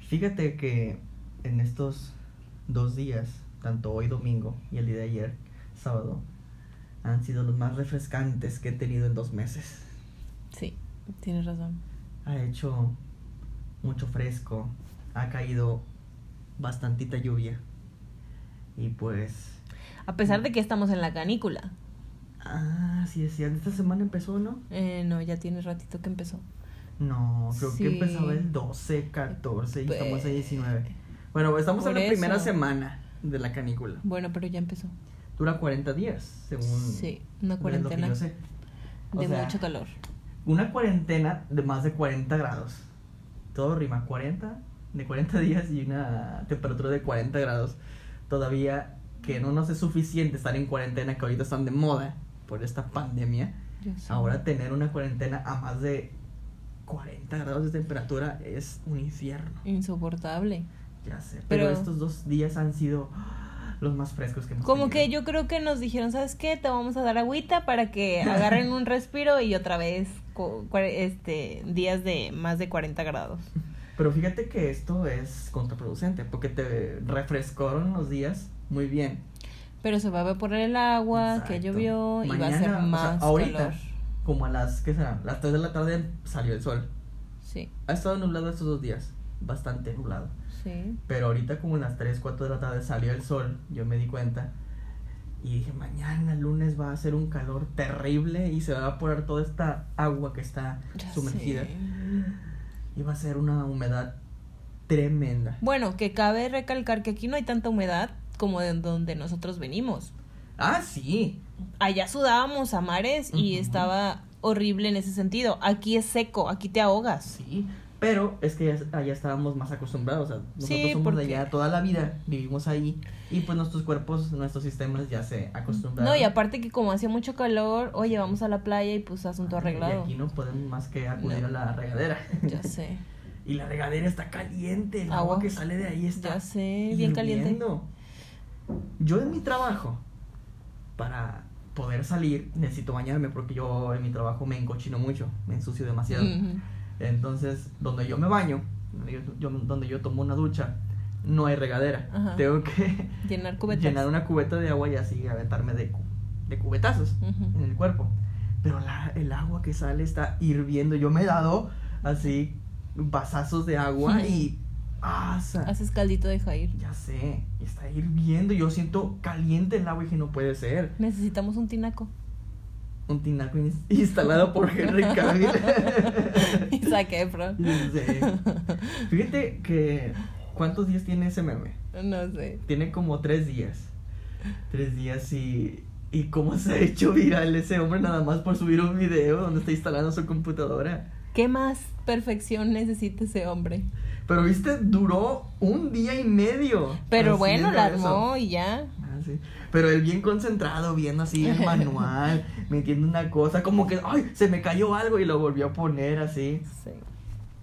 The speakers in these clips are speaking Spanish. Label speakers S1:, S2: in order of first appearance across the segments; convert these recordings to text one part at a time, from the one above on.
S1: Fíjate que en estos dos días, tanto hoy domingo y el día de ayer, sábado, han sido los más refrescantes que he tenido en dos meses.
S2: Sí, tienes razón.
S1: Ha hecho mucho fresco, ha caído bastantita lluvia. Y pues...
S2: A pesar de que estamos en la canícula.
S1: Ah, sí, es cierto. Esta semana empezó, ¿no?
S2: Eh, no, ya tiene ratito que empezó.
S1: No, creo
S2: Sí.
S1: que empezaba el 12, 14 y estamos en 19. Bueno, estamos en la primera semana de la canícula.
S2: Bueno, pero ya empezó.
S1: Dura 40 días, según
S2: Sí, una
S1: de lo que
S2: cuarentena
S1: yo sé. O
S2: de
S1: sea,
S2: mucho calor.
S1: Una cuarentena de más de 40 grados. Todo rima, 40 de 40 días y una temperatura de 40 grados. Todavía que no nos es suficiente estar en cuarentena que ahorita están de moda por esta pandemia. Ahora tener una cuarentena a más de 40 grados de temperatura es un infierno.
S2: Insoportable.
S1: Ya sé. Pero,
S2: Pero-
S1: estos dos días han sido los más frescos que hemos
S2: Como que yo creo que nos dijeron, ¿sabes qué? Te vamos a dar agüita para que agarren un respiro y otra vez este días de más de 40 grados.
S1: Pero fíjate que esto es contraproducente porque te refrescaron los días muy bien.
S2: Pero se va a evaporar el agua que
S1: Exacto.
S2: llovió y va a
S1: Mañana,
S2: ser
S1: o sea,
S2: más
S1: ahorita,
S2: calor.
S1: Como a las, ¿qué será? Las 3 de la tarde salió el sol.
S2: Sí,
S1: Ha estado nublado estos dos días. Bastante nublado.
S2: sí.
S1: Pero ahorita como a las 3, 4 de la tarde salió el sol, yo me di cuenta. Y dije, mañana lunes va a ser un calor terrible y se va a evaporar toda esta agua que está
S2: Ya
S1: sumergida.
S2: sé.
S1: Y va a ser una humedad tremenda.
S2: Bueno, que cabe recalcar que aquí no hay tanta humedad como de donde nosotros venimos.
S1: Ah, sí.
S2: Allá sudábamos a mares y estaba horrible en ese sentido. Aquí es seco, aquí te ahogas.
S1: Sí. Pero es que allá estábamos más acostumbrados. O sea, nosotros
S2: Sí,
S1: somos
S2: porque-
S1: de allá toda la vida, vivimos ahí. Y pues nuestros cuerpos, nuestros sistemas ya se acostumbraron.
S2: No, y aparte que como hacía mucho calor, oye, vamos a la playa y pues asunto
S1: Y
S2: arreglado.
S1: aquí no podemos más que acudir
S2: No.
S1: a la regadera.
S2: Ya sé,
S1: Y la regadera está caliente, el agua,
S2: Agua.
S1: que sale de ahí está
S2: ya sé, bien caliente.
S1: Yo en mi trabajo, para poder salir, necesito bañarme porque yo en mi trabajo me encochino mucho, me ensucio demasiado. Entonces, donde yo me baño, donde yo, yo- donde yo tomo una ducha, no hay regadera. Tengo que
S2: Llenar
S1: llenar una cubeta de agua y así aventarme de, de cubetazos en el cuerpo. Pero la- el agua que sale está hirviendo. Yo me he dado así vasazos de agua y...
S2: Haces caldito de Jair.
S1: ya sé, está hirviendo. Yo siento caliente el agua y que no puede ser.
S2: Necesitamos un tinaco.
S1: Un tinaco ins- instalado por Henry Cavill.
S2: Y.
S1: Ya sé. Fíjate que... ¿Cuántos días tiene ese meme?
S2: No sé.
S1: Tiene como tres días. Tres días y... ¿Y cómo se ha hecho viral ese hombre nada más por subir un video donde está instalando su computadora?
S2: ¿Qué más perfección necesita ese hombre?
S1: Pero viste, duró un día y medio.
S2: Pero bueno, la armó y ya.
S1: Ah, sí. Pero él bien concentrado, viendo así el manual, metiendo una cosa, como que, ay, se me cayó algo y lo volvió a poner así.
S2: Sí.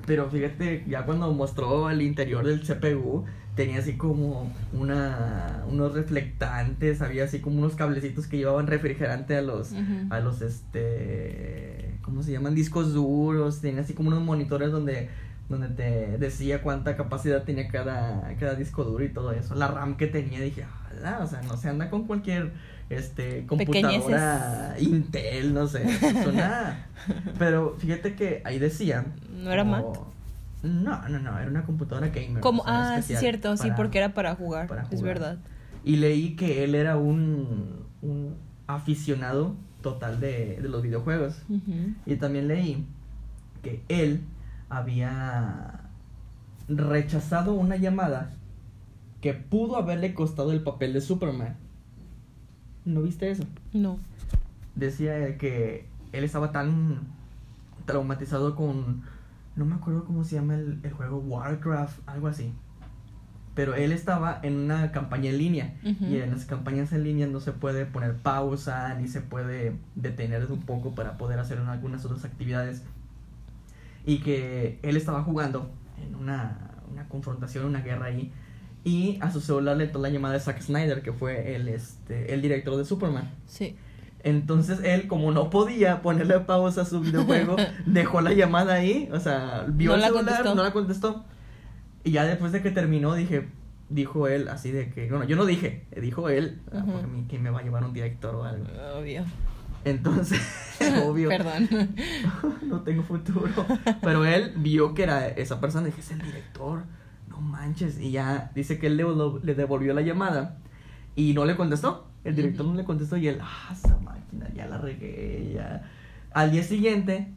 S1: Pero fíjate, ya cuando mostró el interior del CPU, tenía así como una, unos reflectantes, había así como unos cablecitos que llevaban refrigerante a los, a los, este, ¿cómo se llaman? Discos duros, tenía así como unos monitores donde, donde te decía cuánta capacidad tenía cada, cada disco duro y todo eso. La RAM que tenía, dije, "Ala", o sea, no se anda con cualquier, este, computadora Intel, no sé, eso nada. Pero fíjate que ahí decía.
S2: ¿No era Mac?
S1: No, no, no, era una computadora gamer.
S2: Como, ah, cierto, sí, porque era para jugar,
S1: para
S2: es
S1: jugar.
S2: verdad.
S1: Y leí que él era un, un aficionado total de, de los videojuegos. Y también leí que él había rechazado una llamada que pudo haberle costado el papel de Superman. ¿No viste eso?
S2: No.
S1: Decía que él estaba tan traumatizado con, no me acuerdo cómo se llama el, el juego, Warcraft, algo así. Pero él estaba en una campaña en línea y en las campañas en línea no se puede poner pausa ni se puede detener un poco para poder hacer algunas otras actividades. Y que él estaba jugando en una, una confrontación, una guerra ahí. Y a su celular le entró la llamada de Zack Snyder, que fue el, este, el director de Superman.
S2: Sí.
S1: Entonces él, como no podía ponerle pausa a su videojuego, dejó la llamada ahí, o sea, vio
S2: No
S1: el
S2: la
S1: celular,
S2: contestó.
S1: no la contestó. Y ya después de que terminó, dije, dijo él así de que, bueno, yo no dije, dijo él, porque a mí, que me va a llevar un director o algo.
S2: Obvio.
S1: Entonces, obvio,
S2: Perdón.
S1: no tengo futuro. Pero él vio que era esa persona, dije, es el director, no manches. Y ya dice que él le, le devolvió la llamada y no le contestó. El director no le contestó y él, ah, esa máquina, ya la regué, ya. Al día siguiente,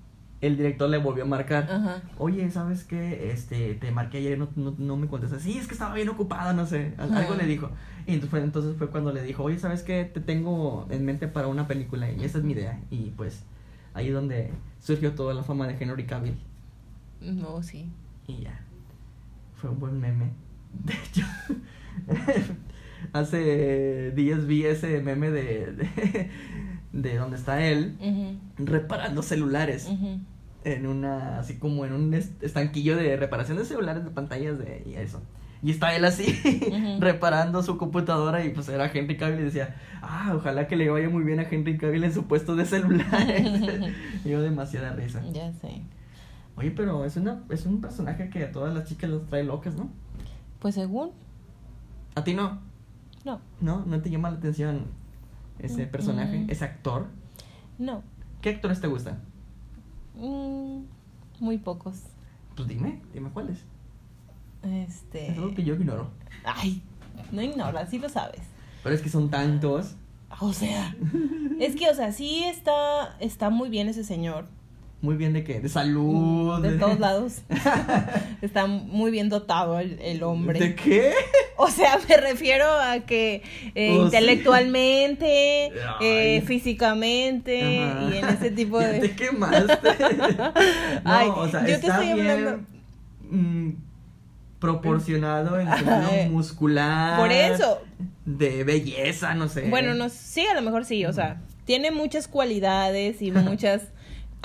S1: el director le volvió a marcar.
S2: Ajá.
S1: Oye, ¿sabes qué? Este, te marqué ayer y no, no, no me contestas. Sí, es que estaba bien ocupada, no sé. Al- Algo
S2: Ajá.
S1: le dijo. Y entonces fue, entonces fue cuando le dijo, oye, ¿sabes qué? Te tengo en mente para una película y esa es mi idea. Y pues ahí es donde surgió toda la fama de Henry Cavill.
S2: No, sí.
S1: Y ya. Fue un buen meme. De hecho, hace días vi ese meme de, de, de donde está él reparando celulares
S2: ujú.
S1: En una, así como en un est- estanquillo de reparación de celulares, de pantallas de, y eso. Y está él así, reparando su computadora y pues era Henry Cavill y decía, ah, ojalá que le vaya muy bien a Henry Cavill en su puesto de celulares. Yo demasiada risa.
S2: Ya sé.
S1: Oye, pero es, una, es un personaje que a todas las chicas las trae locas, ¿no?
S2: Pues según,
S1: ¿A ti no?
S2: no,
S1: ¿No? ¿No te llama la atención ese
S2: Mm,
S1: personaje,
S2: mm.
S1: ese actor?
S2: no.
S1: ¿Qué actores te gustan?
S2: Mm, muy pocos.
S1: Pues dime, dime cuáles.
S2: Este.
S1: Es algo que yo ignoro.
S2: Ay, no ignoras, sí lo sabes.
S1: Pero es que son tantos.
S2: O sea, es que, o sea, sí está, está muy bien ese señor.
S1: Muy bien de qué? De salud.
S2: De todos lados. Está muy bien dotado el, el hombre.
S1: ¿De qué?
S2: O sea, me refiero a que eh,
S1: Oh, sí.
S2: intelectualmente, eh, físicamente
S1: Ajá.
S2: y en ese tipo de...
S1: te quemaste. no,
S2: Ay,
S1: o sea,
S2: yo te
S1: está
S2: estoy
S1: bien,
S2: hablando-
S1: mm, proporcionado en
S2: Ajá.
S1: muscular.
S2: Por eso,
S1: De belleza, no sé.
S2: bueno, no, sí, a lo mejor sí, o sea, tiene muchas cualidades y muchos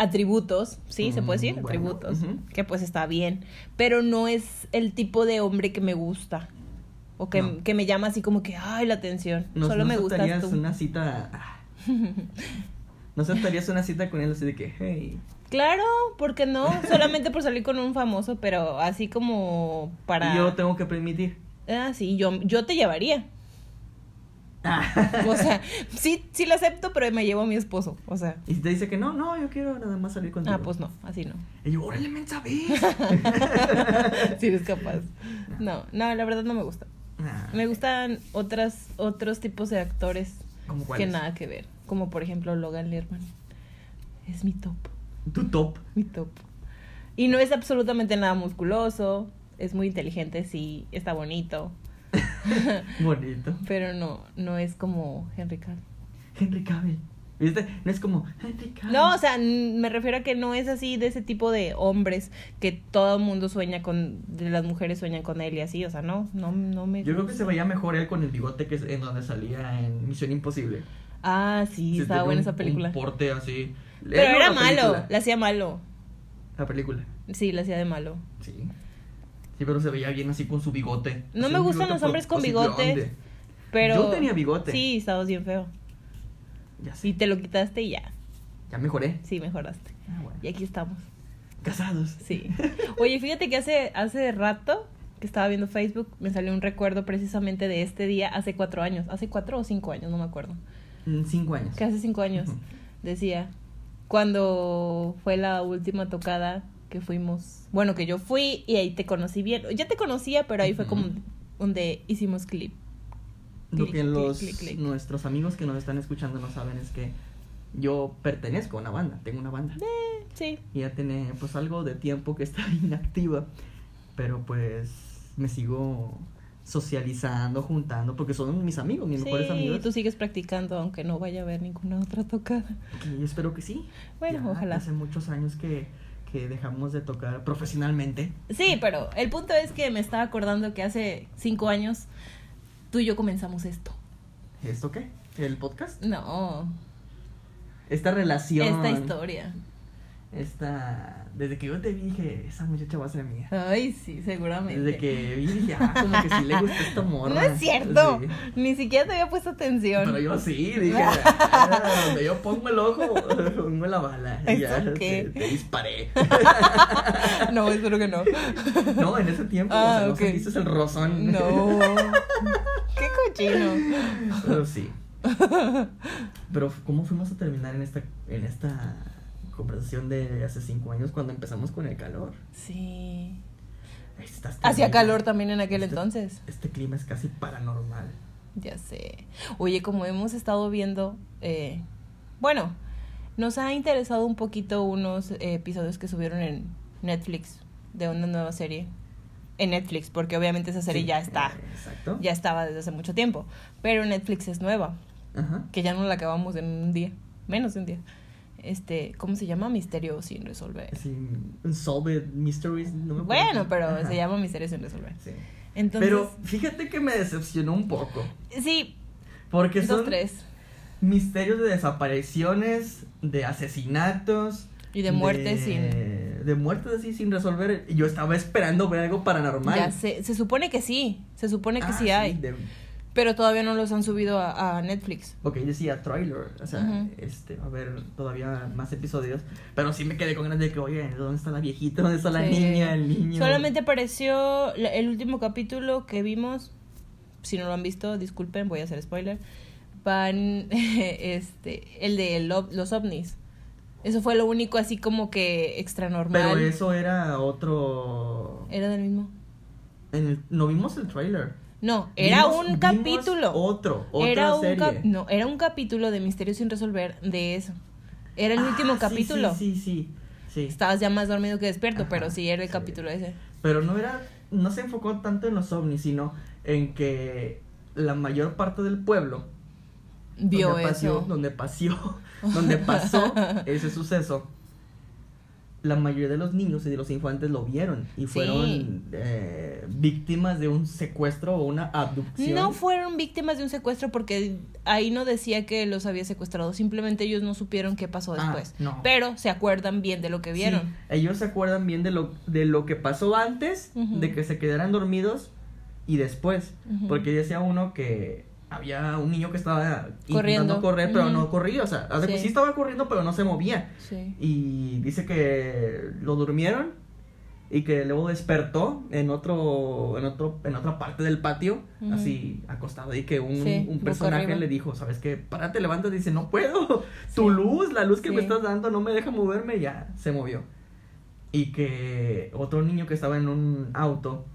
S2: atributos, sí, se puede decir,
S1: bueno,
S2: atributos, que pues está bien, pero no es el tipo de hombre que me gusta o que,
S1: No.
S2: que me llama así como que, ay, la atención, solo
S1: no
S2: me tú.
S1: una cita. ah. No aceptarías una cita con él así de que, hey.
S2: Claro, porque no? Solamente por salir con un famoso, pero así como para...
S1: Y yo tengo que permitir.
S2: Ah, sí, yo, yo te llevaría.
S1: Ah.
S2: O sea, sí, sí lo acepto, pero me llevo a mi esposo. O sea,
S1: Y te dice que no, no, yo quiero nada más salir contigo.
S2: ah, pues no, así no.
S1: Y yo, órale, mensa, ve.
S2: Si eres capaz. No, no, la verdad no me gusta.
S1: Ah,
S2: Me gustan otras, otros tipos de actores
S1: ¿Cómo
S2: que nada que ver. Como por ejemplo Logan Lerman. Es mi top,
S1: Tu top.
S2: mi top. Y no es absolutamente nada musculoso. Es muy inteligente, sí, está bonito.
S1: Bonito.
S2: Pero no, no es como Henry Cavill.
S1: Henry Cavill. ¿Viste? No es como Henry Cavill.
S2: No, o sea, me refiero a que no es así de ese tipo de hombres que todo el mundo sueña con, de las mujeres sueñan con él y así, o sea, no, no, no me
S1: Yo creo que se veía mejor él con el bigote que es en donde salía en Misión Imposible.
S2: Ah, sí, estaba
S1: un-
S2: esa película.
S1: Un porte así.
S2: Pero era
S1: la
S2: malo, la hacía malo.
S1: La película.
S2: Sí, la hacía de malo.
S1: Sí. Sí, pero se veía bien así con su bigote.
S2: No
S1: Así
S2: me gustan
S1: bigote
S2: los hombres con bigote. Pero
S1: Yo tenía bigote.
S2: Sí, estabas bien feo.
S1: Ya sé.
S2: Y te lo quitaste y ya.
S1: Ya mejoré.
S2: Sí, mejoraste.
S1: Ah, bueno.
S2: Y aquí estamos.
S1: Casados.
S2: Sí. Oye, fíjate que hace, hace rato que estaba viendo Facebook, me salió un recuerdo precisamente de este día hace cuatro años. Hace cuatro o cinco años, no me acuerdo.
S1: Mm, Cinco años.
S2: Que hace cinco años. Decía, cuando fue la última tocada que fuimos, bueno, que yo fui y ahí te conocí bien. Ya te conocía, pero ahí fue como donde hicimos clip.
S1: Lo que los nuestros amigos que nos están escuchando no saben es que yo pertenezco a una banda, tengo una banda.
S2: Eh, sí.
S1: Y ya tiene pues algo de tiempo que está inactiva, pero pues me sigo socializando, juntando, porque son mis amigos, mis mejores
S2: Sí,
S1: amigos.
S2: tú sigues practicando aunque no vaya a haber ninguna otra tocada.
S1: Yo espero que sí.
S2: Bueno,
S1: Ya
S2: ojalá.
S1: Hace muchos años que, que dejamos de tocar profesionalmente.
S2: Sí, pero el punto es que me estaba acordando que hace cinco años tú y yo comenzamos esto.
S1: ¿Esto qué? ¿El podcast?
S2: No,
S1: Esta relación.
S2: esta historia.
S1: Esta, desde que yo te vi dije, esa muchacha va a ser mía.
S2: Ay, sí, seguramente.
S1: Desde que vi dije, ah, como que sí le gusta esta morra.
S2: No es cierto.
S1: Sí.
S2: Ni siquiera te había puesto atención.
S1: Pero yo sí, dije, ah, donde yo pongo el ojo, pongo la bala. Y ya. Te, te disparé.
S2: no, espero que no.
S1: No, en ese tiempo,
S2: Ah,
S1: o sea, no sentiste el rozón.
S2: No. Qué cochino.
S1: Pero sí. Pero, ¿cómo fuimos a terminar en esta, en esta conversación de hace cinco años cuando empezamos con el calor?
S2: Sí.
S1: Está
S2: Hacía calor también en aquel
S1: Este-
S2: entonces.
S1: Este clima es casi paranormal.
S2: Ya sé. Oye, como hemos estado viendo, eh, bueno, nos ha interesado un poquito unos eh, episodios que subieron en Netflix de una nueva serie. En Netflix, porque obviamente esa serie
S1: Sí,
S2: ya está,
S1: Exacto.
S2: ya estaba desde hace mucho tiempo. Pero Netflix es nueva,
S1: Ajá.
S2: que ya no la acabamos en un día, menos de un día. Este, ¿cómo se llama? Misterio sin resolver.
S1: Sí, Unsolved Mysteries. No me acuerdo
S2: Bueno, pero
S1: Ajá.
S2: se llama Misterio sin resolver.
S1: Sí.
S2: Entonces,
S1: Pero fíjate que me decepcionó un poco.
S2: sí,
S1: Porque son
S2: tres.
S1: misterios de desapariciones, de asesinatos.
S2: Y de muertes sin...
S1: De muertes así sin resolver. Y Yo estaba esperando ver algo paranormal.
S2: Ya sé, se supone que sí, se supone que
S1: Ah,
S2: sí hay,
S1: de-
S2: pero todavía no los han subido a, a Netflix.
S1: Ok, decía trailer, o sea, este, va a haber todavía más episodios, pero sí me quedé con ganas de que, oye, ¿dónde está la viejita? ¿Dónde está la
S2: Sí.
S1: niña? El niño.
S2: Solamente apareció el último capítulo que vimos, si no lo han visto, disculpen, voy a hacer spoiler, van, este, el de lo- los ovnis. Eso fue lo único así como que extra normal.
S1: Pero eso era otro...
S2: ¿Era del mismo?
S1: En el... No vimos el trailer.
S2: No, era
S1: Vimos-
S2: un capítulo.
S1: Otro, otra
S2: era un
S1: serie.
S2: cap- no, era un capítulo de Misterios sin resolver de eso. Era el
S1: Ah,
S2: último capítulo.
S1: Sí, sí, sí. sí.
S2: Estabas ya más dormido que despierto,
S1: Ajá,
S2: pero sí era el
S1: sí.
S2: capítulo ese.
S1: Pero no era, no se enfocó tanto en los ovnis, sino en que la mayor parte del pueblo
S2: Vio
S1: donde paseó,
S2: eso.
S1: donde paseó, donde pasó ese suceso, la mayoría de los niños y de los infantes lo vieron y
S2: Sí.
S1: fueron eh, víctimas de un secuestro o una abducción.
S2: No fueron víctimas de un secuestro porque ahí no decía que los había secuestrado, simplemente ellos no supieron qué pasó
S1: Ah,
S2: después.
S1: no.
S2: Pero se acuerdan bien de lo que vieron.
S1: Sí, ellos se acuerdan bien de lo, de lo que pasó antes, de que se quedaran dormidos y después. Porque decía uno que había un niño que estaba
S2: Corriendo.
S1: intentando correr, pero no corría. O sea,
S2: Sí.
S1: sí estaba corriendo, pero no se movía.
S2: Sí.
S1: Y dice que lo durmieron y que luego despertó en otro, en otro, en otra parte del patio, así acostado, y que un,
S2: Sí,
S1: un personaje le dijo, ¿sabes qué? Párate, levántate, dice, no puedo, tu luz, la luz que me estás dando no me deja moverme, ya se movió. Y que otro niño que estaba en un auto,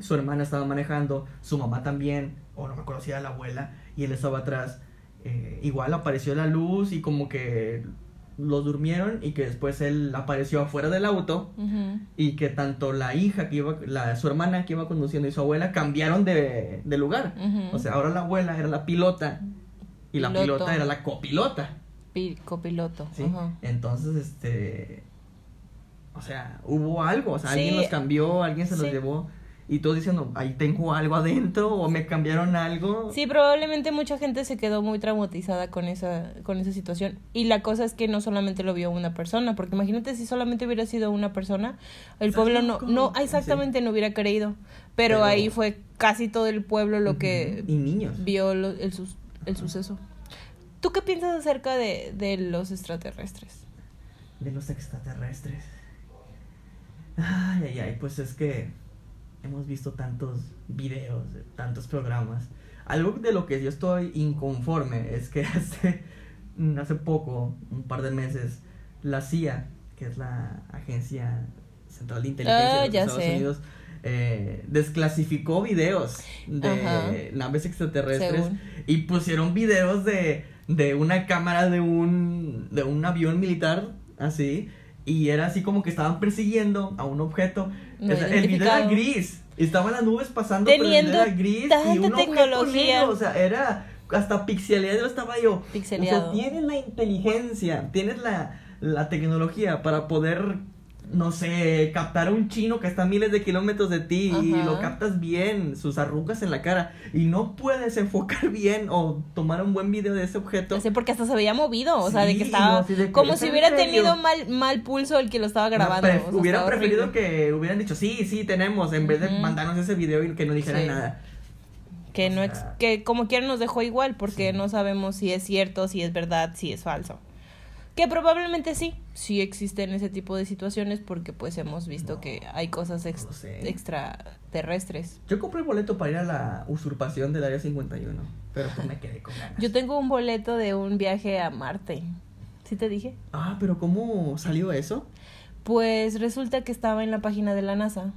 S1: su hermana estaba manejando, su mamá también, o no me acuerdo si era la abuela, y él estaba atrás. eh, igual apareció la luz y como que los durmieron y que después él apareció afuera del auto y que tanto la hija que iba, la, su hermana que iba conduciendo y su abuela cambiaron de, de lugar. O sea, ahora la abuela era la pilota y la pilota era la copilota.
S2: Pi- copiloto.
S1: ¿sí? Entonces, este. O sea, hubo algo. O sea,
S2: Sí.
S1: alguien los cambió, alguien se los
S2: Sí.
S1: llevó. Y todos diciendo, ahí tengo algo adentro, o me cambiaron algo.
S2: Sí, probablemente mucha gente se quedó muy traumatizada con esa, con esa situación. Y la cosa es que no solamente lo vio una persona, porque imagínate si solamente hubiera sido una persona, el pueblo no, no, exactamente no hubiera creído. Pero,
S1: Pero-
S2: ahí fue casi todo el pueblo lo que
S1: Y niños.
S2: vio lo- el, sus- el suceso. ¿Tú qué piensas acerca de, de los extraterrestres?
S1: De los extraterrestres. Ay, ay, ay, pues es que hemos visto tantos videos, tantos programas. Algo de lo que yo estoy inconforme es que hace, hace poco, un par de meses, la CIA, que es la Agencia Central de Inteligencia
S2: Ah,
S1: de los
S2: ya
S1: Estados
S2: sé.
S1: Unidos, eh, desclasificó videos de
S2: Ajá.
S1: naves extraterrestres
S2: Según.
S1: y pusieron videos de, de una cámara de un, de un avión militar, así, y era así como que estaban persiguiendo a un objeto.
S2: No
S1: O sea, el video era gris, estaban las nubes pasando, pero el
S2: Teniendo
S1: video era gris y un objeto
S2: tecnología.
S1: negro, o sea, era hasta pixeleado estaba yo.
S2: Pixeleado.
S1: O sea, tienes la inteligencia, tienes la, la tecnología para poder no sé, captar a un chino que está a miles de kilómetros de ti y lo captas bien, sus arrugas en la cara, y no puedes enfocar bien o tomar un buen video de ese objeto.
S2: No sé, porque hasta se veía movido, o sea, de que estaba
S1: de
S2: como
S1: ¿es
S2: si hubiera tenido mal, mal pulso el que lo estaba grabando.
S1: Pre-
S2: o sea,
S1: hubiera preferido
S2: horrible.
S1: que hubieran dicho, sí, sí, tenemos, en vez de mandarnos ese video y que no dijeran
S2: Sí.
S1: nada.
S2: que no ex- que como quiera nos dejó igual porque
S1: Sí.
S2: no sabemos si es cierto, si es verdad, si es falso. Que probablemente sí, sí existen ese tipo de situaciones porque pues hemos visto
S1: No,
S2: que hay cosas ex-
S1: no lo sé.
S2: extraterrestres.
S1: Yo compré el boleto para ir a la usurpación del Área 51, pero pues me quedé con ganas.
S2: Yo tengo un boleto de un viaje a Marte. ¿Sí te dije?
S1: Ah, pero ¿cómo salió eso?
S2: Pues resulta que estaba en la página de la NASA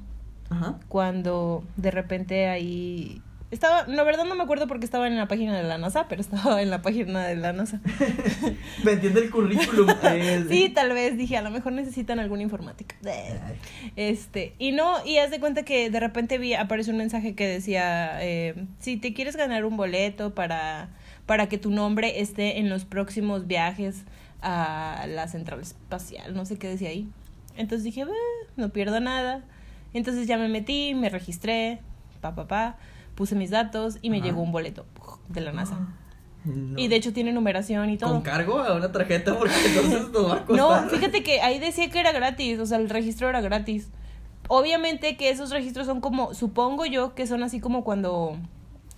S1: Ajá.
S2: cuando de repente ahí estaba, la verdad no me acuerdo porque estaba en la página de la NASA, pero estaba en la página de la NASA.
S1: Me entiende el currículum. eh,
S2: Sí, tal vez dije, a lo mejor necesitan alguna informática. Este, y no, y haz de cuenta que de repente vi, apareció un mensaje que decía, eh, si te quieres ganar un boleto para, para que tu nombre esté en los próximos viajes a la central espacial, no sé qué decía ahí. Entonces dije, "Eh, no pierdo nada. Entonces ya me metí, me registré, pa, pa, pa, puse mis datos y me
S1: Ajá.
S2: llegó un boleto de la NASA.
S1: no.
S2: Y de hecho tiene numeración y todo.
S1: ¿Con cargo a una tarjeta? Porque entonces nos va a costar.
S2: No, fíjate que ahí decía que era gratis, o sea, el registro era gratis. Obviamente que esos registros son como, supongo yo que son así como cuando,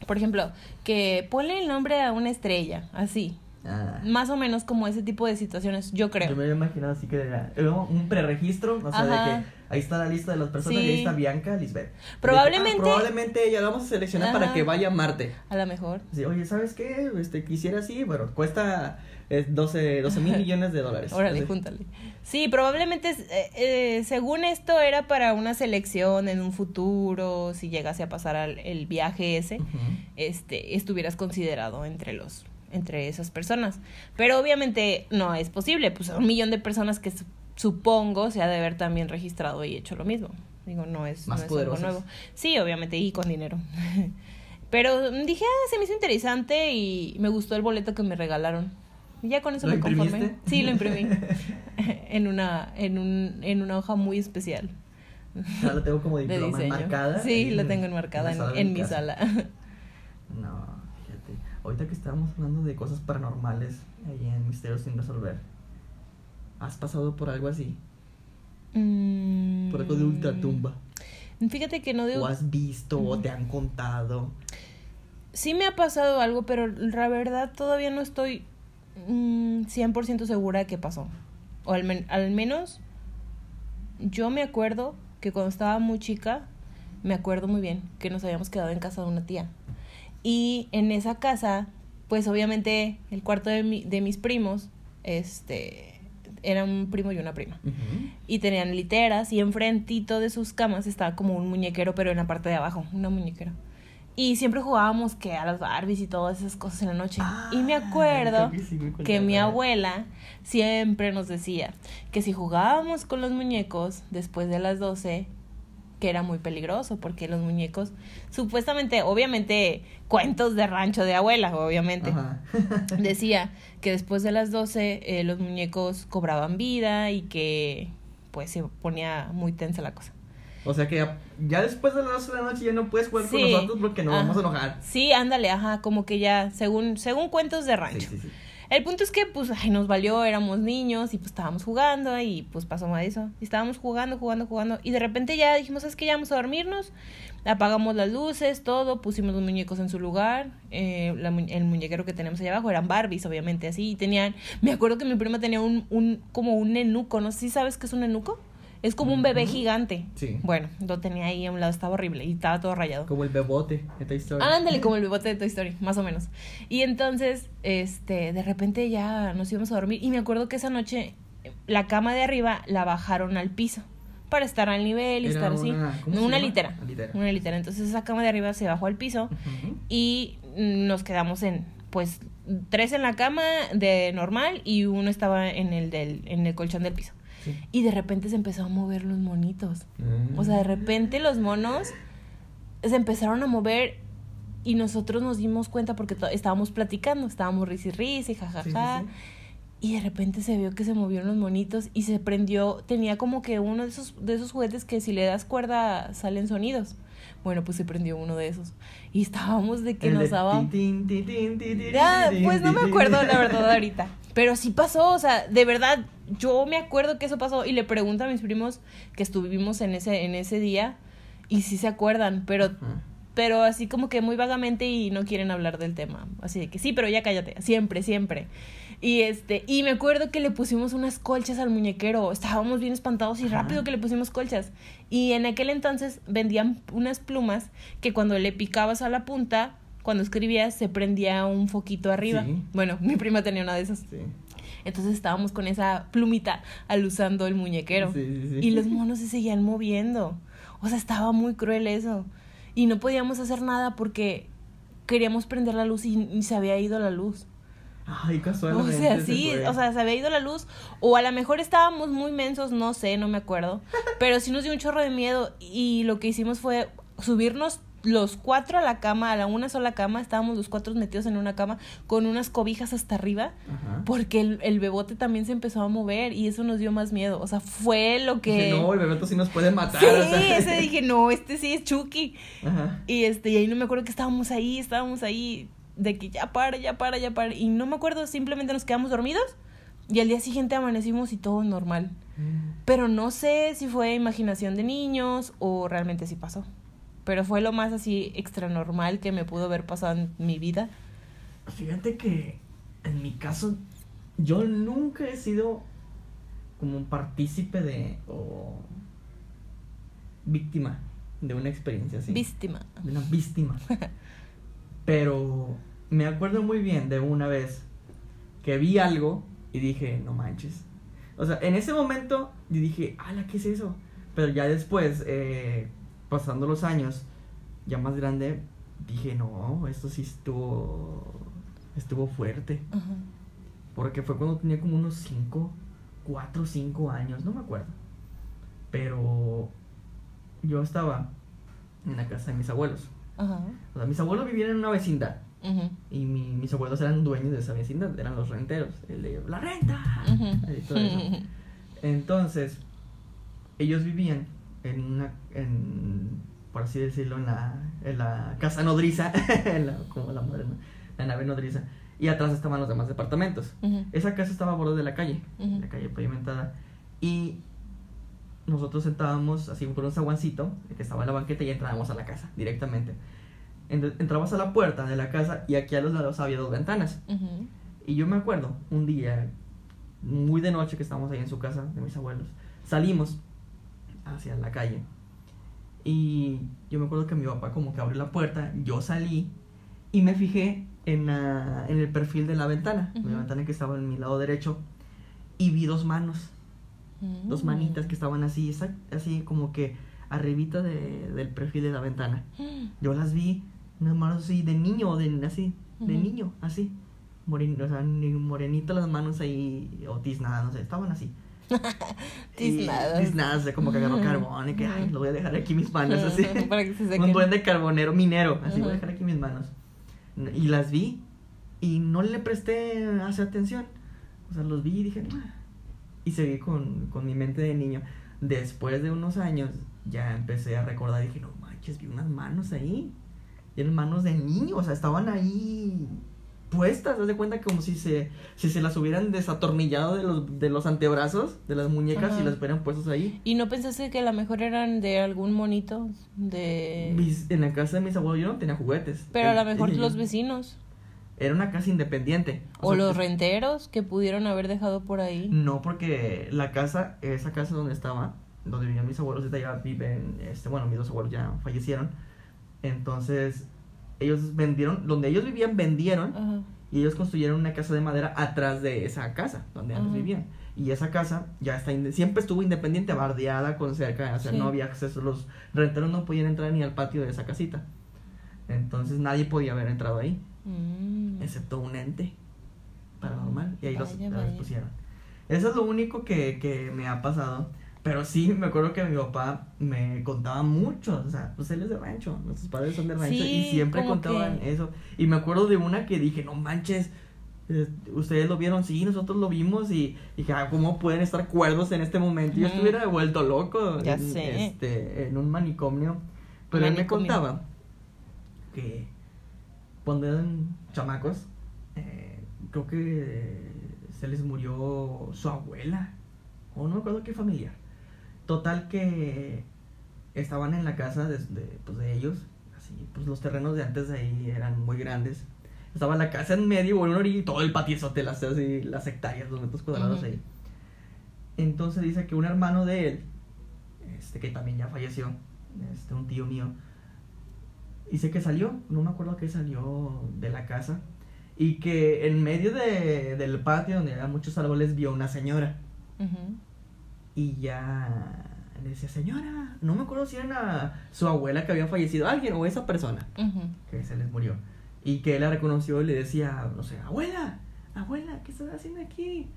S2: por ejemplo, que ponle el nombre a una estrella, así.
S1: Ah,
S2: Más o menos como ese tipo de situaciones, yo creo.
S1: Yo me había imaginado así que era era un preregistro, o sea,
S2: Ajá.
S1: de que ahí está la lista de las personas
S2: Sí.
S1: y ahí está Bianca Lisbeth.
S2: Probablemente-
S1: ah, probablemente ya la vamos a seleccionar para que vaya a Marte.
S2: A lo mejor.
S1: Sí, oye, ¿sabes qué? Este, quisiera así, bueno, cuesta eh, 12 mil millones de dólares.
S2: Órale,
S1: Así.
S2: júntale. Sí, probablemente, eh, eh, según esto, era para una selección en un futuro, si llegase a pasar al- el viaje ese. Este, estuvieras considerado entre los entre esas personas. Pero obviamente no es posible, pues un millón de personas que supongo se ha de haber también registrado y hecho lo mismo. Digo, no es,
S1: Más
S2: no es algo nuevo. Sí, obviamente, y con dinero. Pero dije, ah, se me hizo interesante y me gustó el boleto que me regalaron. Y ya con eso
S1: ¿Lo
S2: me conformé.
S1: imprimiste?
S2: Sí, lo imprimí. en una, en un, en una hoja muy especial.
S1: Ya la tengo como
S2: de
S1: diploma enmarcada.
S2: Sí,
S1: en-
S2: tengo
S1: en la
S2: enmarcada en, en mi sala.
S1: No, fíjate. Ahorita que estábamos hablando de cosas paranormales ahí en Misterios sin resolver. ¿Has pasado por algo así?
S2: Mm.
S1: Por algo de ultratumba.
S2: Fíjate que no digo.
S1: ¿O has visto o te han contado?
S2: Sí me ha pasado algo, pero la verdad todavía no estoy mm, 100% segura de qué pasó. O al, men- al menos yo me acuerdo que cuando estaba muy chica, me acuerdo muy bien que nos habíamos quedado en casa de una tía. Y en esa casa, pues obviamente el cuarto de, mi- de mis primos, este, era un primo y una prima. Y tenían literas y enfrentito de sus camas estaba como un muñequero, pero en la parte de abajo, una muñequera. Y siempre jugábamos que a las Barbies y todas esas cosas en la noche. y me
S1: Ah,
S2: acuerdo
S1: que sí me
S2: que mi abuela siempre nos decía que si jugábamos con los muñecos después de las 12, que era muy peligroso, porque los muñecos, supuestamente, obviamente, cuentos de rancho de abuela, obviamente decía que después de las 12 eh, los muñecos cobraban vida y que pues se ponía muy tensa la cosa.
S1: O sea que ya, ya después de las 12 de la noche ya no puedes jugar con
S2: Sí.
S1: nosotros porque nos
S2: Ajá.
S1: vamos a enojar.
S2: Sí, ándale, ajá, como que ya, según, según cuentos de rancho.
S1: sí, sí.
S2: El punto es que, pues, ay, nos valió, éramos niños y pues estábamos jugando y pues pasó más eso. Y estábamos jugando, jugando, jugando. Y de repente ya dijimos, es que ya vamos a dormirnos. Apagamos las luces, todo, pusimos los muñecos en su lugar. Eh, el muñequero que tenemos allá abajo eran Barbies, obviamente, así. Y tenían, me acuerdo que mi prima tenía un, un como un nenuco, ¿no? ¿Sí sabes qué es un nenuco? Es como un bebé gigante.
S1: Sí.
S2: Bueno, lo tenía ahí a un lado, estaba horrible y estaba todo rayado.
S1: Como el bebote de Toy Story.
S2: Ándale, como el bebote de Toy Story, más o menos. Y entonces, este, de repente ya nos íbamos a dormir. Y me acuerdo que esa noche la cama de arriba la bajaron al piso para estar al nivel y
S1: Era
S2: estar así.
S1: una- ¿cómo se
S2: una litera.
S1: Una litera.
S2: Una litera. Entonces esa cama de arriba se bajó al piso y nos quedamos en, pues, tres en la cama de normal y uno estaba en el del, en el colchón del piso.
S1: Sí.
S2: Y de repente se empezó a mover los monitos.
S1: Mm.
S2: O sea, de repente los monos se empezaron a mover y nosotros nos dimos cuenta porque estábamos platicando, estábamos risa y risa y jajaja.
S1: Sí, sí,
S2: y de repente se vio que se movieron los monitos y se prendió, tenía como que uno de esos, de esos juguetes que si le das cuerda salen sonidos. Bueno, pues se prendió uno de esos. Y estábamos de que
S1: El
S2: nos daba...
S1: tin, tin, tin,
S2: pues no me acuerdo la verdad ahorita. Pero sí pasó, o sea, de verdad, yo me acuerdo que eso pasó y le pregunto a mis primos que estuvimos en ese, en ese día y sí se acuerdan, pero, pero así como que muy vagamente y no quieren hablar del tema. Así de que sí, pero ya cállate, siempre, siempre. Y este, y me acuerdo que le pusimos unas colchas al muñequero. Estábamos bien espantados y rápido que le pusimos colchas. Y en aquel entonces vendían unas plumas que cuando le picabas a la punta, cuando escribías, se prendía un foquito arriba.
S1: Sí.
S2: Bueno, mi prima tenía una de esas.
S1: Sí.
S2: Entonces estábamos con esa plumita alusando el muñequero.
S1: Sí, sí, sí.
S2: Y los monos se seguían moviendo. O sea, estaba muy cruel eso. Y no podíamos hacer nada porque queríamos prender la luz y, y se había ido la luz.
S1: Ay,
S2: O
S1: casualmente.
S2: sea,
S1: se
S2: sí,
S1: fue.
S2: o sea, se había ido la luz. O a lo mejor estábamos muy mensos, no sé, no me acuerdo. Pero sí nos dio un chorro de miedo. Y lo que hicimos fue subirnos los cuatro a la cama, a la una sola cama. Estábamos los cuatro metidos en una cama con unas cobijas hasta arriba.
S1: Ajá.
S2: Porque el, el bebote también se empezó a mover y eso nos dio más miedo. O sea, fue lo que.
S1: Dije, no, el Bebeto sí nos puede matar.
S2: sí,
S1: o sea.
S2: ese dije, no, este sí es Chucky.
S1: Ajá.
S2: Y este, y ahí no me acuerdo que estábamos ahí, estábamos ahí, de que ya para, ya para, ya para. Y no me acuerdo, simplemente nos quedamos dormidos. Y al día siguiente amanecimos y todo normal. Pero no sé si fue imaginación de niños o realmente sí pasó. Pero fue lo más así extra normal que me pudo haber pasado en mi vida.
S1: Fíjate que en mi caso, yo nunca he sido como un partícipe de. o víctima de una experiencia así.
S2: Víctima.
S1: de una víctima. Pero me acuerdo muy bien de una vez que vi algo y dije, no manches. O sea, en ese momento yo dije, ala, ¿qué es eso? Pero ya después, eh, pasando los años, ya más grande, dije, no, esto sí estuvo, estuvo fuerte. Porque fue cuando tenía como unos 5, 4 o 5 años, no me acuerdo. Pero yo estaba en la casa de mis abuelos.
S2: Ajá.
S1: O sea, mis abuelos vivían en una vecindad. Y mi- mis abuelos eran dueños de esa vecindad, eran los renteros. El de la renta.
S2: Ujú.
S1: y todo eso. Entonces, ellos vivían en una, en, así decirlo, en la, en la casa nodriza, en la- como la moderna, la nave nodriza. Y atrás estaban los demás departamentos.
S2: Ujú.
S1: Esa casa estaba a borde de la calle,
S2: Ujú.
S1: la calle pavimentada. Y nosotros sentábamos así por un zaguancito que estaba en la banqueta y entrábamos a la casa directamente. Ent- Entrabas a la puerta de la casa y aquí a los lados había dos ventanas.
S2: Ujú.
S1: Y yo me acuerdo un día, muy de noche que estábamos ahí en su casa de mis abuelos, salimos hacia la calle. Y yo me acuerdo que mi papá como que abrió la puerta, yo salí y me fijé en, la- en el perfil de la ventana, la ventana que estaba en mi lado derecho, y vi dos manos, dos
S2: Mm.
S1: manitas que estaban así, así como que arribita de- del perfil de la ventana. Yo las vi, unas manos así de niño, de, así, de niño, así. Moren, o sea, ni morenito las manos ahí, o tiznadas, no sé, estaban así.
S2: Tiznadas.
S1: Tiznadas, o sea, como que agarró carbón y que, ay, lo voy a dejar aquí mis manos, así.
S2: Para que se
S1: Un duende carbonero minero, así, voy a dejar aquí mis manos. Y las vi, y no le presté hacia atención. O sea, los vi y dije, y seguí con, con mi mente de niño. Después de unos años, ya empecé a recordar, dije, no manches, vi unas manos ahí. Y eran manos de niño, o sea, estaban ahí puestas, haz de cuenta como si se, si se las hubieran desatornillado de los, de los antebrazos, de las muñecas,
S2: Ajá.
S1: y las hubieran puestas ahí.
S2: ¿Y no pensaste que a lo mejor eran de algún monito? De...
S1: Mis- en la casa de mis abuelos yo no tenía juguetes.
S2: Pero a lo mejor los vecinos.
S1: Era una casa independiente.
S2: O,
S1: sea,
S2: los renteros que pudieron haber dejado por ahí.
S1: No, porque la casa, esa casa donde estaba, donde vivían mis abuelos, ya viven, este, bueno, mis dos abuelos ya fallecieron. Entonces, ellos vendieron, donde ellos vivían, vendieron y ellos construyeron una casa de madera atrás de esa casa donde antes vivían. Y esa casa ya está, siempre estuvo independiente, bardeada con cerca, o sea,
S2: Sí.
S1: no había acceso, los renteros no podían entrar ni al patio de esa casita. Entonces nadie podía haber entrado ahí,
S2: Mm.
S1: excepto un ente paranormal. Y ahí los,
S2: Vaya,
S1: los pusieron. Eso es lo único que, que me ha pasado. Pero sí, me acuerdo que mi papá me contaba mucho. O sea, pues él es de rancho. Nuestros padres son de rancho.
S2: Sí,
S1: y siempre contaban
S2: que-
S1: eso. Y me acuerdo de una que dije, no manches. eh, ustedes lo vieron, sí, nosotros lo vimos y, dije, ah, ¿cómo pueden estar cuerdos en este momento? Yo estuviera vuelto loco
S2: Ya
S1: en,
S2: sé.
S1: Este, en un manicomio. Pero él me contaba que cuando eran chamacos, eh, creo que se les murió su abuela, o no me acuerdo qué familiar. Total que estaban en la casa de, de, pues, de ellos, así, pues los terrenos de antes de ahí eran muy grandes. Estaba la casa en medio, en una orilla, y todo el patiozote, las, así, las hectáreas, los metros cuadrados
S2: Ujú.
S1: ahí. Entonces dice que un hermano de él, este que también ya falleció, este un tío mío, dice que salió, no me acuerdo que salió de la casa, y que en medio de, del patio donde había muchos árboles vio una señora.
S2: Ujú.
S1: Y ya le decía, señora, no me acuerdo si era su abuela que había fallecido, alguien o esa persona
S2: Ujú.
S1: que se les murió. Y que él la reconoció y le decía, no sé, abuela, abuela, ¿qué estás haciendo aquí?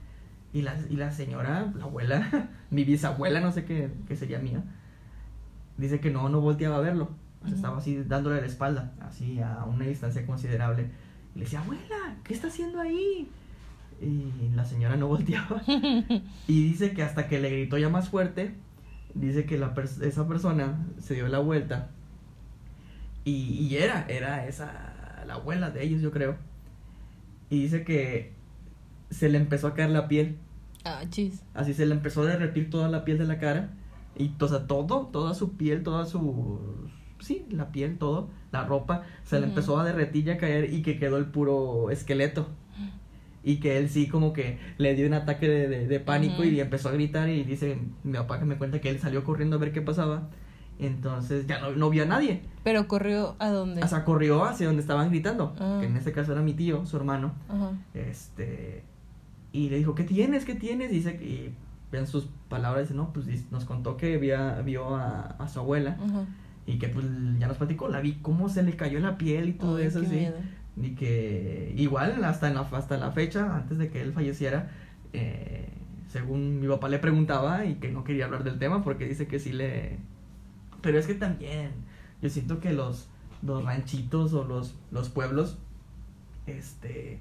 S1: Y la, y la señora, la abuela, mi bisabuela, no sé qué, qué sería mía, dice que no, no volteaba a verlo. O sea, estaba así dándole la espalda, así a una distancia considerable. Y le decía, abuela, ¿qué está haciendo ahí? Y la señora no volteaba. Y dice que hasta que le gritó ya más fuerte, dice que la pers- esa persona se dio la vuelta. Y, y era, era esa, la abuela de ellos, yo creo. Y dice que se le empezó a caer la piel.
S2: Ah, chis.
S1: Así se le empezó a derretir toda la piel de la cara. Y, o sea, todo, toda su piel, toda su... Sí, la piel, todo, la ropa, se le empezó a derretir y a caer y que quedó el puro esqueleto. Y que él sí como que le dio un ataque de, de- de pánico
S2: Ujú.
S1: y empezó a gritar y dice mi papá que me cuenta que él salió corriendo a ver qué pasaba. Entonces ya no, no vio a nadie.
S2: Pero corrió a dónde?
S1: O sea, corrió hacia donde estaban gritando.
S2: Ah.
S1: Que en este caso era mi tío, su hermano.
S2: Ajá.
S1: Este, y le dijo, ¿qué tienes? ¿Qué tienes? Dice, y en sus palabras, dice, no, pues nos contó que via- vio a, a su abuela y que pues ya nos platicó, la vi cómo se le cayó la piel y todo
S2: Ay,
S1: eso,
S2: qué
S1: sí.
S2: miedo.
S1: Y que igual hasta, en la, hasta la fecha, antes de que él falleciera, eh, según mi papá le preguntaba y que no quería hablar del tema porque dice que sí le... Pero es que también, yo siento que los, los ranchitos o los, los pueblos, este,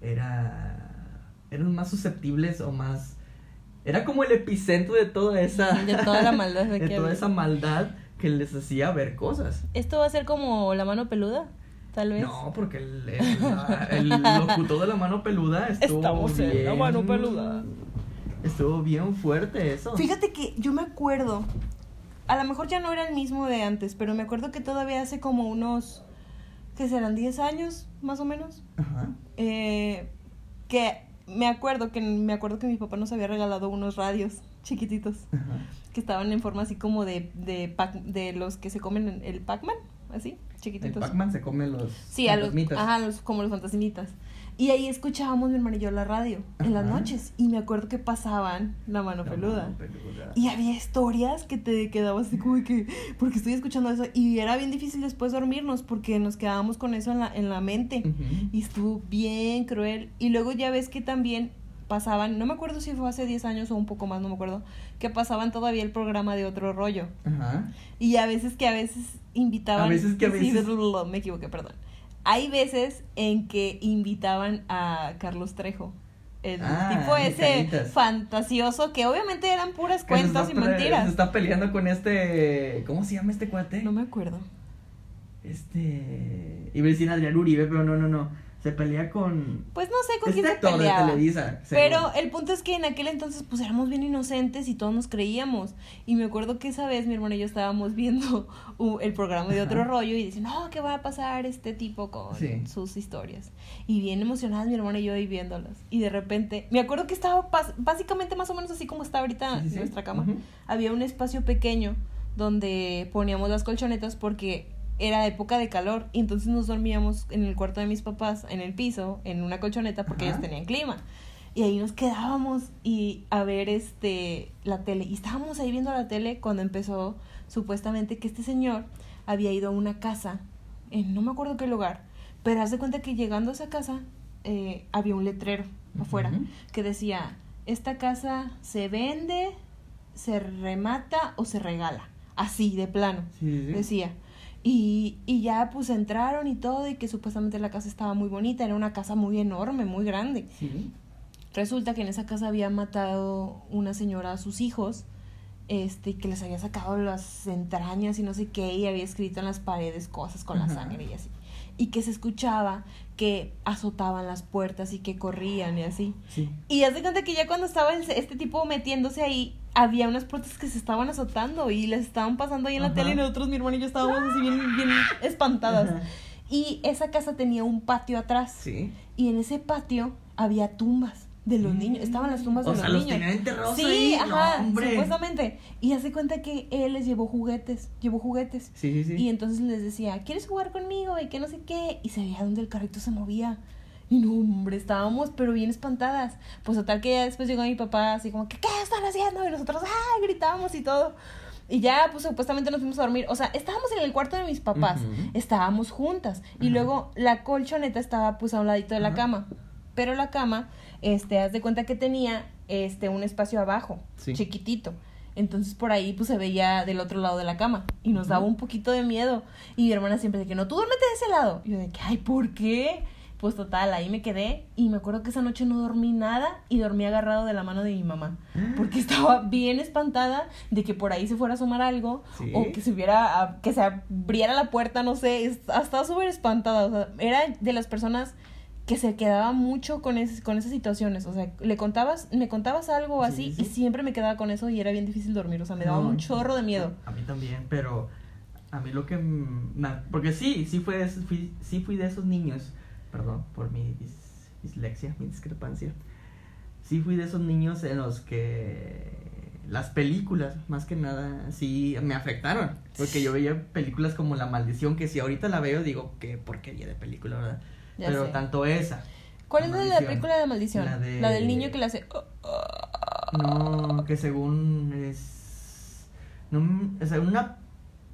S1: era, eran más susceptibles o más... Era como el epicentro de toda esa...
S2: De toda la maldad de
S1: de toda esa maldad que les hacía ver cosas.
S2: ¿Esto va a ser como la mano peluda? Tal vez.
S1: No, porque el, el, la- el locutor de la mano peluda estuvo
S2: Estamos en
S1: bien,
S2: la mano peluda.
S1: Estuvo bien fuerte eso.
S2: Fíjate que yo me acuerdo, a lo mejor ya no era el mismo de antes, pero me acuerdo que todavía hace como unos, que serán 10 años, más o menos,
S1: Ajá.
S2: eh, que me acuerdo que me acuerdo que mi papá nos había regalado unos radios chiquititos
S1: Ajá.
S2: que estaban en forma así como de de, Pac- de los que se comen el Pac-Man, así, chiquititos.
S1: Pac-Man se come los
S2: Sí, a los, ajá, los, como los fantasmitas. Y ahí escuchábamos mi hermano y yo la radio en las
S1: Ajá.
S2: noches. Y me acuerdo que pasaban la mano
S1: La
S2: peluda.
S1: mano peluda.
S2: Y había historias que te quedabas así como que, porque estoy escuchando eso. Y era bien difícil después dormirnos porque nos quedábamos con eso en la, en la mente. Y estuvo bien cruel. Y luego ya ves que también pasaban, no me acuerdo si fue hace 10 años o un poco más, no me acuerdo, que pasaban todavía el programa de otro rollo.
S1: Ajá.
S2: Y a veces que a veces invitaban.
S1: A veces que a
S2: Sí,
S1: veces-
S2: me equivoqué, perdón. Hay veces en que invitaban a Carlos Trejo. El
S1: Ah,
S2: tipo ese
S1: canitas.
S2: fantasioso que obviamente eran puras
S1: está
S2: y mentiras.
S1: Se está peleando con este. ¿Cómo se llama este cuate?
S2: No me acuerdo.
S1: Este. Iba a decir Adrián Uribe, pero no, no, no. Se pelea con.
S2: Pues no sé con
S1: Este
S2: quién se
S1: de
S2: peleaba.
S1: Televisa.
S2: Pero el punto es que en aquel entonces pues éramos bien inocentes y todos nos creíamos. Y me acuerdo que esa vez mi hermano y yo estábamos viendo el programa de otro
S1: Ajá.
S2: rollo y dicen, no, ¿qué va a pasar este tipo con
S1: Sí.
S2: sus historias? Y bien emocionadas mi hermano y yo ahí viéndolas. Y de repente, me acuerdo que estaba básicamente más o menos así como está ahorita
S1: Sí, sí, sí.
S2: nuestra cama. Había un espacio pequeño donde poníamos las colchonetas porque era época de calor y entonces nos dormíamos en el cuarto de mis papás, en el piso, en una colchoneta porque
S1: Ajá.
S2: ellos tenían clima. Y ahí nos quedábamos y a ver este la tele. Y estábamos ahí viendo la tele cuando empezó supuestamente que este señor había ido a una casa, en no me acuerdo qué lugar, pero haz de cuenta que llegando a esa casa eh, había un letrero afuera que decía, esta casa se vende, se remata o se regala. Así, de plano,
S1: Sí, sí, sí.
S2: decía. Y, y ya pues entraron y todo y que supuestamente la casa estaba muy bonita, era una casa muy enorme, muy grande.
S1: Sí.
S2: Resulta que en esa casa había matado una señora a sus hijos, este, que les había sacado las entrañas y no sé qué, y había escrito en las paredes cosas con la sangre y así. Y que se escuchaba que azotaban las puertas y que corrían y así.
S1: Sí.
S2: Y haz de cuenta que ya cuando estaba este tipo metiéndose ahí, había unas puertas que se estaban azotando y les estaban pasando ahí en la tele y nosotros, mi hermano y yo, estábamos así bien, bien espantadas.
S1: Ajá.
S2: Y esa casa tenía un patio atrás.
S1: Sí.
S2: Y en ese patio había tumbas de los niños. Estaban las tumbas de
S1: O
S2: los
S1: sea, los
S2: niños.
S1: tenían enterrados
S2: sí,
S1: ahí.
S2: ajá,
S1: no,
S2: supuestamente. Y hace cuenta que él les llevó juguetes, llevó juguetes.
S1: Sí, sí, sí.
S2: Y entonces les decía, ¿quieres jugar conmigo? Y que no sé qué. Y se veía donde el carrito se movía. Y no, hombre, estábamos pero bien espantadas. Pues total que ya después llegó mi papá así como que, ¿qué están haciendo? Y nosotros, ¡ay! gritábamos y todo. Y ya, pues supuestamente nos fuimos a dormir. O sea, estábamos en el cuarto de mis papás. Estábamos juntas. Y
S1: Ajá.
S2: luego la colchoneta estaba pues a un ladito de la cama. Pero la cama, este, haz de cuenta que tenía este un espacio abajo,
S1: Sí.
S2: chiquitito. Entonces por ahí pues se veía del otro lado de la cama y nos daba un poquito de miedo. Y mi hermana siempre de que no, tú duérmete de ese lado. Y yo de que, ay, ¿por qué? Pues total, ahí me quedé y me acuerdo que esa noche no dormí nada y dormí agarrado de la mano de mi mamá. Porque estaba bien espantada de que por ahí se fuera a asomar algo
S1: Sí.
S2: o que se hubiera, a- que se abriera la puerta, no sé, es- estaba súper espantada. O sea, era de las personas que se quedaba mucho con, es- con esas situaciones. O sea, le contabas, me contabas algo
S1: Sí,
S2: así
S1: sí.
S2: y siempre me quedaba con eso y era bien difícil dormir. O sea, me daba
S1: No,
S2: un chorro de miedo.
S1: A mí también, pero a mí lo que... na- Porque sí, sí, fue, de- fui, sí fui de esos niños, perdón por mi dis- dislexia, mi discrepancia. Sí fui de esos niños en los que las películas, más que nada, sí me afectaron. Porque yo veía películas como La Maldición, que si ahorita la veo digo, qué porquería de película, ¿verdad?
S2: Ya
S1: pero
S2: sé.
S1: tanto esa.
S2: ¿Cuál es la de la película de maldición?
S1: La de-
S2: del niño que le hace... "Oh, oh".
S1: No, que según es. No, o sea, una.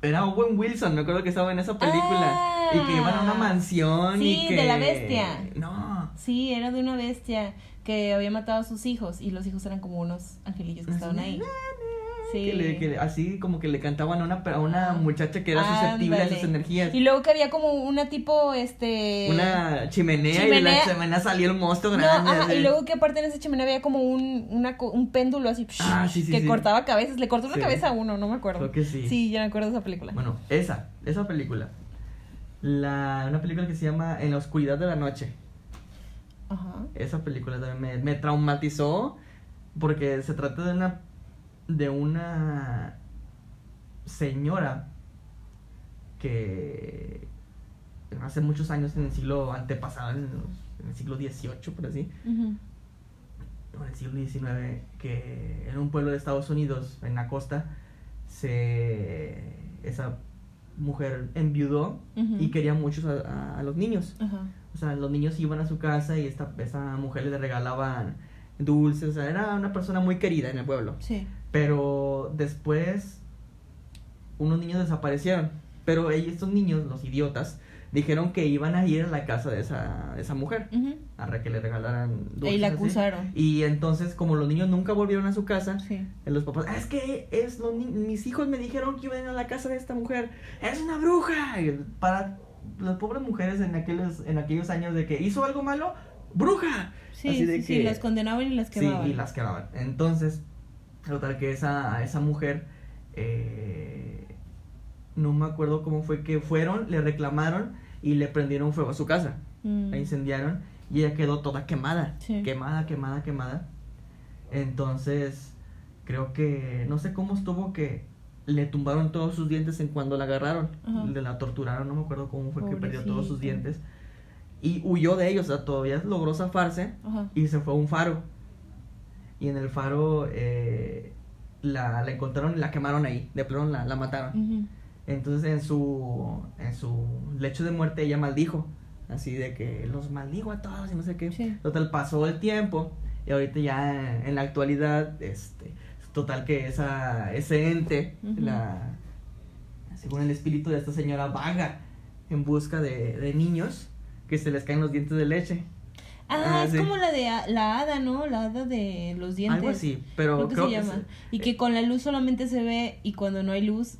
S1: Era Owen Wilson, me acuerdo que estaba en esa película. y que iban a una
S2: Ah.
S1: mansión y
S2: Sí,
S1: que.
S2: de la bestia.
S1: No.
S2: Sí, era de una bestia que había matado a sus hijos y los hijos eran como unos angelillos que estaban ahí. Sí.
S1: Que le- que así como que le cantaban a una, a una muchacha que era susceptible a sus energías.
S2: Y luego que había como una tipo, este...
S1: Una chimenea, y de la
S2: Chimenea.
S1: salía el monstruo
S2: No,
S1: grande.
S2: ajá, y luego que aparte en esa chimenea había como un, una, un péndulo así
S1: Ah, sí, sí,
S2: que cortaba cabezas. Le cortó una cabeza a uno, no me acuerdo.
S1: Creo que sí.
S2: Sí, ya me acuerdo de esa película.
S1: Bueno, esa, esa película. La, una película que se llama En la oscuridad de la noche.
S2: Ajá.
S1: Esa película también me, me traumatizó porque se trata de una de una señora que hace muchos años en el siglo antepasado, en, el siglo XVIII, por así, o en el siglo XIX, que en un pueblo de Estados Unidos, en la costa, se esa mujer enviudó y quería mucho a, a- a los niños. O sea, los niños iban a su casa y esta, esa mujer le regalaban dulces. O sea, era una persona muy querida en el pueblo.
S2: Sí.
S1: Pero después, unos niños desaparecieron. Pero ellos, estos niños, los idiotas, dijeron que iban a ir a la casa de esa, de esa mujer. A que le regalaran dulces.
S2: Y la
S1: así.
S2: acusaron.
S1: Y entonces, como los niños nunca volvieron a su casa,
S2: Sí.
S1: los papás, "Ah, es que es los mis hijos me dijeron que iban a ir a la casa de esta mujer, es una bruja. Y para las pobres mujeres en aquellos, en aquellos años de que hizo algo malo, bruja.
S2: Sí,
S1: Así de
S2: sí, sí,
S1: que-
S2: las condenaban y las
S1: Sí,
S2: quemaban.
S1: y las quemaban. Entonces, total que esa, a esa mujer, eh, no me acuerdo cómo fue que fueron, le reclamaron y le prendieron fuego a su casa.
S2: Mm.
S1: La incendiaron y ella quedó toda quemada.
S2: Sí.
S1: Quemada, quemada, quemada. Entonces, creo que, no sé cómo estuvo que le tumbaron todos sus dientes en cuando la agarraron.
S2: Ajá.
S1: Le la torturaron, no me acuerdo cómo fue que perdió todos sus dientes. Y huyó de ellos, o sea, todavía logró zafarse
S2: Ajá.
S1: y se fue a un faro. Y en el faro eh, la, la encontraron y la quemaron ahí, de plano la, la mataron. Entonces en su, en su lecho de muerte ella maldijo, así de que los maldigo a todos y no sé qué.
S2: Sí.
S1: Total, pasó el tiempo y ahorita ya en la actualidad, este, total que esa, ese ente,
S2: Ujú.
S1: la, según el espíritu de esta señora, vaga en busca de, de niños que se les caen los dientes de leche.
S2: Ah,
S1: Ah,
S2: es
S1: sí.
S2: como la de la hada, ¿no? La hada de los dientes.
S1: Algo así, pero
S2: Creo que
S1: creo
S2: se
S1: que
S2: llama.
S1: se-
S2: Y que con la luz solamente se ve y cuando no hay luz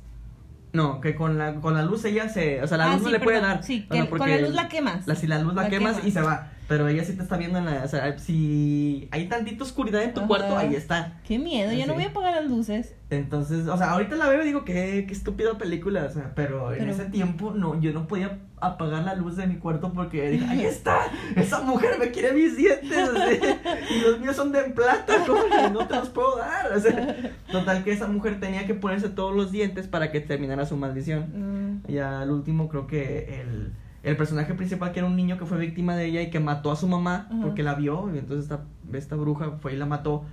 S1: No, que con la, con la luz ella se. O sea, la
S2: Ah,
S1: luz no
S2: sí,
S1: le puede
S2: perdón.
S1: dar.
S2: Sí,
S1: O
S2: que
S1: sea,
S2: con la luz la quemas.
S1: La, si la luz la,
S2: La
S1: quemas,
S2: quemas.
S1: y se va. Pero ella sí te está viendo en la. O sea, si hay tantita oscuridad en tu
S2: Ajá.
S1: cuarto, ahí está.
S2: Qué miedo, ya no
S1: Sí.
S2: voy a apagar las luces.
S1: Entonces, o sea, ahorita la veo y digo, qué, qué estúpida película, o sea, pero en ese tiempo no, yo no podía apagar la luz de mi cuarto porque dije, ahí está, esa mujer me quiere mis dientes, o sea, y los míos son de plata, como que no te los puedo dar, o sea, total que esa mujer tenía que ponerse todos los dientes para que terminara su maldición.
S2: Mm.
S1: Y al último creo que el, el personaje principal que era un niño que fue víctima de ella y que mató a su mamá
S2: Ajá.
S1: porque la vio y entonces esta, esta bruja fue y la mató.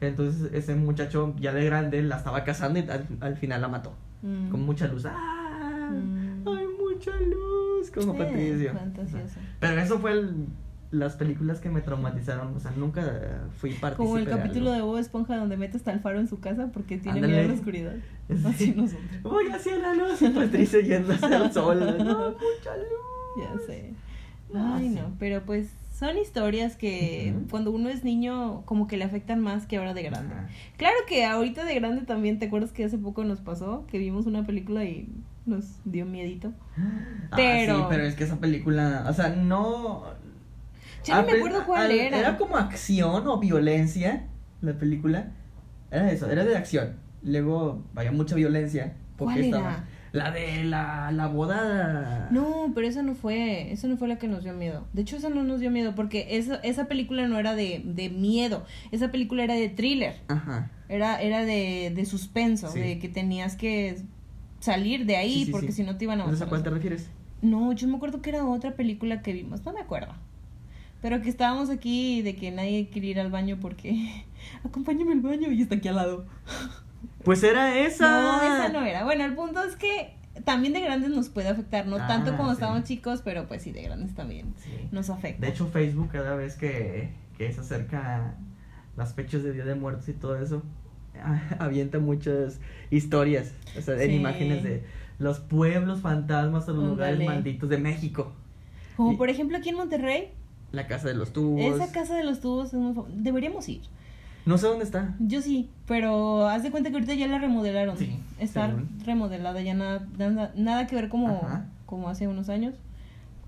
S1: Entonces ese muchacho ya de grande la estaba casando y al, al final la mató.
S2: Mm.
S1: Con mucha luz. ¡Ah!
S2: Mm.
S1: ¡Hay mucha luz! Como
S2: Eh,
S1: Patricio.
S2: fantasioso.
S1: Pero eso fue el- las películas que me traumatizaron. O sea, nunca fui partícipe
S2: Como el
S1: de
S2: capítulo
S1: algo.
S2: de Bob Esponja donde mete hasta el faro en su casa porque tiene
S1: Ándale.
S2: miedo a la oscuridad.
S1: Sí.
S2: Así nosotros.
S1: Voy hacia la luz y Patricio yéndose al sol. ¡No, mucha luz!
S2: Ya sé. Ay,
S1: sí.
S2: no, pero pues son historias que cuando uno es niño como que le afectan más que ahora de grande. Claro que ahorita de grande también, ¿te acuerdas que hace poco nos pasó? Que vimos una película y nos dio miedito.
S1: Ah,
S2: Pero-
S1: sí, pero es que esa película, o sea, no.
S2: Ya no me acuerdo cuál era.
S1: Era como acción o violencia la película. Era eso, era de acción. Luego había mucha violencia. Porque
S2: ¿Cuál
S1: estaba
S2: era?
S1: La de la, la boda.
S2: No, pero esa no fue, esa no fue la que nos dio miedo. De hecho, esa no nos dio miedo porque esa, esa película no era de, de miedo, esa película era de thriller,
S1: Ajá.
S2: era, era de, de suspenso,
S1: Sí.
S2: de que tenías que salir de ahí
S1: Sí, sí,
S2: porque si no te iban a
S1: Entonces, ¿a
S2: matar.
S1: cuál te refieres?
S2: No, yo me acuerdo que era otra película que vimos, no me acuerdo. Pero que estábamos aquí de que nadie quería ir al baño porque acompáñame al baño y está aquí al lado.
S1: Pues era esa.
S2: No, esa no era. Bueno, el punto es que también de grandes nos puede afectar, no
S1: Ah,
S2: tanto cuando
S1: sí.
S2: estábamos chicos, pero pues sí, de grandes también
S1: Sí.
S2: nos afecta.
S1: De hecho, Facebook, cada vez que, que se acerca las fechas de Día de Muertos y todo eso, avienta muchas historias, o sea, en imágenes de los pueblos fantasmas o los lugares malditos de México.
S2: Como
S1: y-
S2: por ejemplo aquí en Monterrey,
S1: La casa de los tubos.
S2: esa casa de los tubos es muy fam- deberíamos ir.
S1: No sé dónde está.
S2: Yo sí, pero haz de cuenta que ahorita ya la remodelaron.
S1: Sí,
S2: Está
S1: según.
S2: remodelada, ya nada, nada, nada que ver como,
S1: Ajá.
S2: como hace unos años.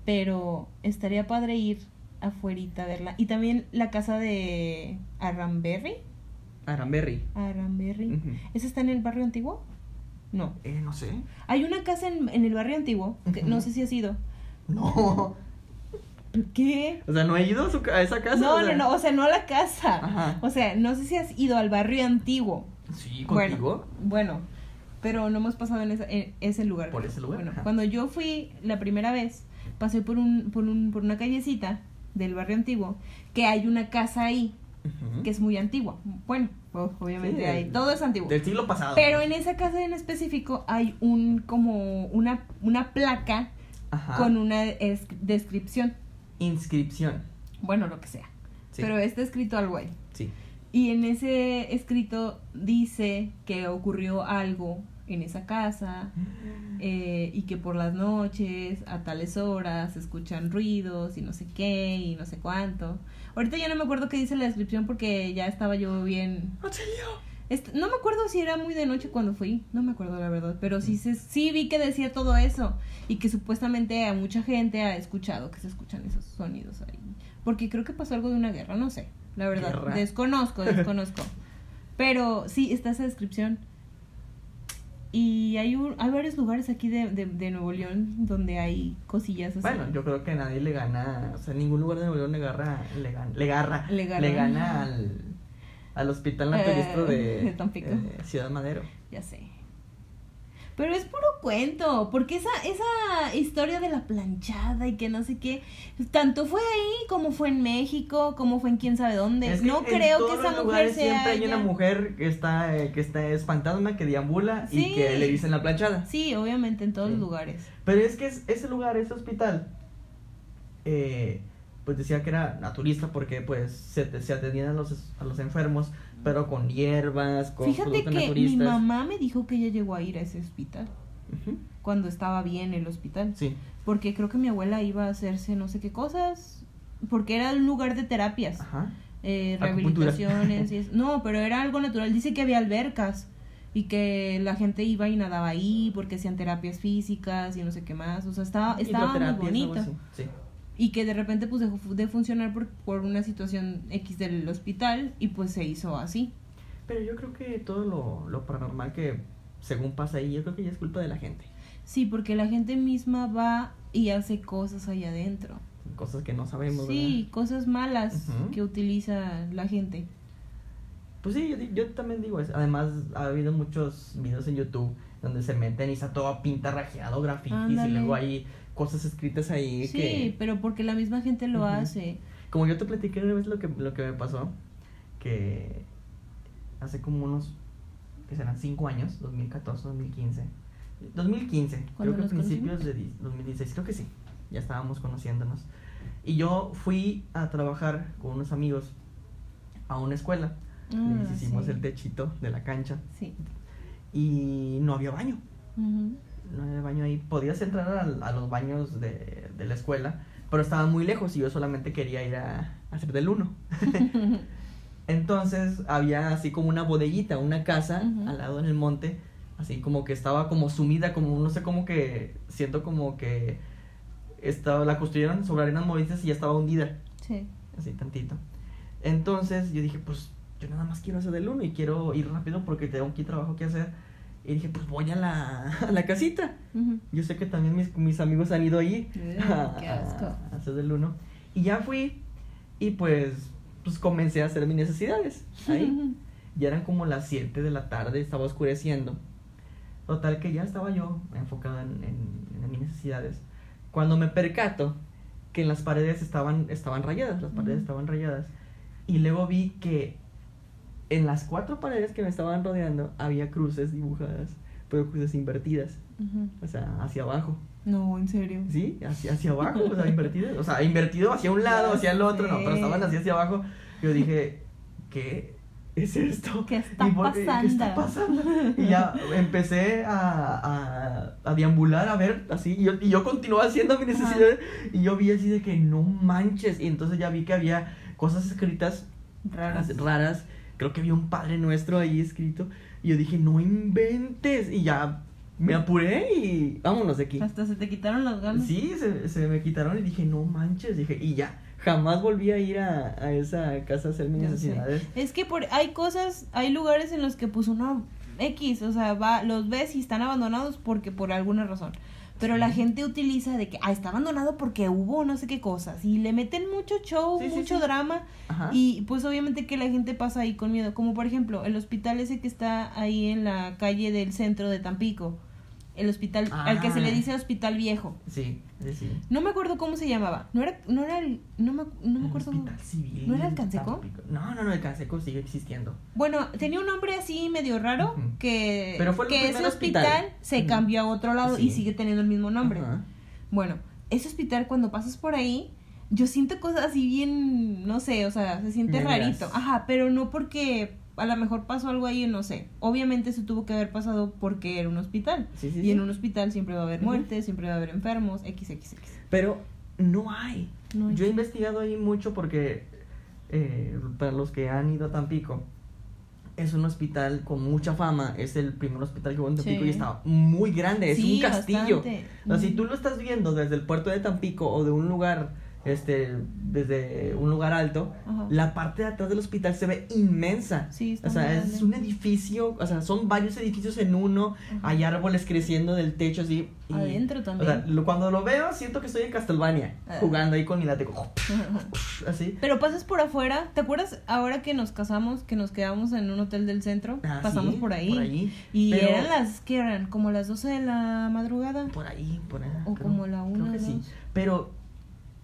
S2: Pero estaría padre ir afuerita a verla. Y también la casa de Aramberry.
S1: Aramberry.
S2: Aramberry.
S1: Ujú.
S2: ¿Esa está en el barrio antiguo? No.
S1: Eh, no sé.
S2: Hay una casa en, en el barrio antiguo, que no sé si has ido.
S1: No.
S2: ¿Qué?
S1: O sea, no he ido a, su a esa casa.
S2: No,
S1: o sea.
S2: no, no, o sea, no a la casa.
S1: Ajá.
S2: O sea, no sé si has ido al barrio antiguo.
S1: Sí, contigo.
S2: Bueno, pero no hemos pasado en, esa- en ese lugar.
S1: Por ese lugar,
S2: Bueno,
S1: ajá.
S2: cuando yo fui la primera vez, pasé por un, por un, por una callecita del barrio antiguo, que hay una casa ahí, que es muy antigua. Bueno, obviamente
S1: Sí,
S2: hay,
S1: del-
S2: todo es antiguo.
S1: Del siglo pasado.
S2: Pero en esa casa en específico hay un como una, una placa
S1: Ajá.
S2: con una es- descripción.
S1: Inscripción.
S2: Bueno, lo que sea.
S1: Sí.
S2: Pero está escrito algo ahí.
S1: Sí.
S2: Y en ese escrito dice que ocurrió algo en esa casa eh, y que por las noches a tales horas se escuchan ruidos y no sé qué y no sé cuánto. Ahorita ya no me acuerdo qué dice la descripción porque ya estaba yo bien... no me acuerdo si era muy de noche cuando fui, no me acuerdo la verdad, pero sí, se, sí vi que decía todo eso y que supuestamente a mucha gente ha escuchado que se escuchan esos sonidos ahí. Porque creo que pasó algo de una guerra, no sé, la verdad,
S1: Guerra.
S2: desconozco, desconozco. pero sí, está esa descripción. Y hay, un, hay varios lugares aquí de, de, de Nuevo León donde hay cosillas así.
S1: Bueno, yo creo que nadie le gana, o sea, ningún lugar de Nuevo León le agarra, le gana, le
S2: Le garra.
S1: gana al, al hospital naturista
S2: Eh,
S1: de,
S2: Tampico.
S1: eh, Ciudad Madero.
S2: Ya sé. Pero es puro cuento, porque esa, esa historia de la planchada y que no sé qué, tanto fue ahí como fue en México, como fue en quién sabe dónde.
S1: Es que
S2: no creo que esa mujer sea.
S1: siempre hay una mujer que está, eh, que está es fantasma, que deambula
S2: Sí.
S1: y que le dicen la planchada.
S2: Sí, obviamente en todos
S1: Sí.
S2: los lugares.
S1: Pero es que es- ese lugar, ese hospital, eh, pues decía que era naturista porque pues se, se atendían a los, a los enfermos, pero con hierbas, con
S2: Fíjate que mi mamá me dijo que ella llegó a ir a ese hospital cuando estaba bien el hospital.
S1: Sí.
S2: Porque creo que mi abuela iba a hacerse no sé qué cosas, porque era un lugar de terapias.
S1: Ajá.
S2: eh, rehabilitaciones y eso. No, pero era algo natural. Dice que había albercas y que la gente iba y nadaba ahí porque hacían terapias físicas y no sé qué más. O sea, estaba, estaba muy
S1: así, Sí.
S2: Y que de repente pues dejó de funcionar por, por una situación X del hospital y pues se hizo así.
S1: Pero yo creo que todo lo, lo paranormal que según pasa ahí, yo creo que ya es culpa de la gente.
S2: Sí, porque la gente misma va y hace cosas ahí adentro.
S1: Cosas que no sabemos,
S2: Sí, cosas malas que utiliza la gente.
S1: Pues sí, yo, yo también digo eso. Además, ha habido muchos videos en YouTube donde se meten y está todo pintarrajeado, grafitis
S2: Ándale.
S1: y luego hay cosas escritas ahí
S2: Sí,
S1: que...
S2: pero porque la misma gente lo hace.
S1: Como yo te platiqué una vez lo que, lo que me pasó, que hace como unos, que serán 5 años, 2014, 2015. 2015, creo
S2: ¿Cuándo
S1: que principios de di- 2016, creo que sí, ya estábamos conociéndonos. Y yo fui a trabajar con unos amigos a una escuela.
S2: Ah,
S1: Les hicimos
S2: sí.
S1: el techito de la cancha
S2: Sí.
S1: y no había baño.
S2: Ujú.
S1: No había baño ahí. Podías entrar a, a los baños de, de la escuela, pero estaban muy lejos y yo solamente quería ir a, a hacer del uno. Entonces había así como una bodeguita, una casa
S2: Ujú.
S1: al lado en el monte, así como que estaba como sumida, como no sé cómo que siento como que estaba, la construyeron sobre arenas movedizas y ya estaba hundida,
S2: Sí.
S1: así tantito. Entonces yo dije, pues yo nada más quiero hacer del uno y quiero ir rápido porque tengo aquí trabajo que hacer. Y dije, pues voy a la, a la casita.
S2: Ujú.
S1: Yo sé que también mis, mis amigos han ido ahí
S2: Ugh,
S1: a,
S2: qué asco.
S1: a hacer del uno. Y ya fui y pues, pues comencé a hacer mis necesidades ahí. ya eran como las 7 de la tarde, estaba oscureciendo. Total que ya estaba yo enfocado en, en- en mis necesidades. Cuando me percato que las paredes estaban, estaban rayadas, las paredes
S2: Ujú.
S1: estaban rayadas. Y luego vi que en las cuatro paredes que me estaban rodeando había cruces dibujadas, pero cruces invertidas, o sea, hacia abajo.
S2: No, en serio.
S1: Sí, hacia, hacia abajo, o sea, invertidas. O sea, invertido hacia un lado, hacia el otro, no, pero estaban así hacia abajo. Yo dije, ¿qué es esto?
S2: ¿Qué está
S1: ¿Y por qué- ¿Qué está
S2: pasando?
S1: pasando? Y ya empecé a, a, a deambular, a ver, así, y yo, y yo continuaba haciendo mis
S2: Ajá.
S1: necesidades, y yo vi así de que no manches, y entonces ya vi que había cosas escritas
S2: Raras.
S1: raras, creo que había un Padre Nuestro ahí escrito, y yo dije, no inventes, y ya me apuré y vámonos de aquí.
S2: Hasta se te quitaron las ganas.
S1: Sí, se, se me quitaron y dije, no manches, dije, y ya, jamás volví a ir a, a esa casa a hacer mis necesidades.
S2: Es que por, hay cosas, hay lugares en los que pues uno X, o sea, va, los ves y están abandonados porque por alguna razón. Pero la gente utiliza de que, ah, está abandonado porque hubo no sé qué cosas. Y le meten mucho show,
S1: Sí, sí,
S2: mucho
S1: sí.
S2: drama.
S1: Ajá.
S2: Y pues obviamente que la gente pasa ahí con miedo. Como por ejemplo, el hospital ese que está ahí en la calle del centro de Tampico. El hospital, al que se le
S1: Ah.
S2: dice hospital viejo.
S1: Sí, sí.
S2: No me acuerdo cómo se llamaba. No era, no era el, no me, no me
S1: El
S2: acuerdo.
S1: Hospital Civil.
S2: ¿No era el Canseco?
S1: No, no, no, el Canseco sigue existiendo.
S2: Bueno, tenía un nombre así medio raro que,
S1: Pero fue el
S2: que ese hospital,
S1: hospital.
S2: se cambió a otro lado y sigue teniendo el mismo nombre. Bueno, ese hospital cuando pasas por ahí, yo siento cosas así bien, no sé, o sea, se siente rarito. Ajá, pero no porque a lo mejor pasó algo ahí, no sé. Obviamente se tuvo que haber pasado porque era un hospital.
S1: Sí, sí,
S2: y
S1: sí.
S2: en un hospital siempre va a haber muertes, siempre va a haber enfermos, XXX.
S1: Pero no hay.
S2: No hay.
S1: Yo he investigado ahí mucho porque eh, para los que han ido a Tampico, es un hospital con mucha fama. Es el primer hospital que hubo en Tampico
S2: Sí.
S1: y está muy grande. Es
S2: Sí,
S1: un castillo. O sea, si tú lo estás viendo desde el puerto de Tampico o de un lugar, este, desde un lugar alto,
S2: Ajá.
S1: la parte de atrás del hospital se ve inmensa.
S2: Sí, está
S1: O sea, es
S2: grande.
S1: un edificio, o sea, son varios edificios en uno,
S2: Ajá.
S1: hay árboles creciendo del techo así. y-
S2: Adentro
S1: O
S2: también.
S1: sea, lo- cuando lo veo siento que estoy en Castlevania,
S2: Ah.
S1: jugando ahí con mi látigo, así.
S2: Pero pasas por afuera, ¿te acuerdas ahora que nos casamos, que nos quedamos en un hotel del centro?
S1: Ah,
S2: Pasamos
S1: sí,
S2: por ahí.
S1: Por ahí.
S2: Y
S1: Pero-
S2: eran las, ¿qué eran? Como las 12 de la madrugada.
S1: Por ahí, por ahí.
S2: O como la una,
S1: Creo que sí. Pero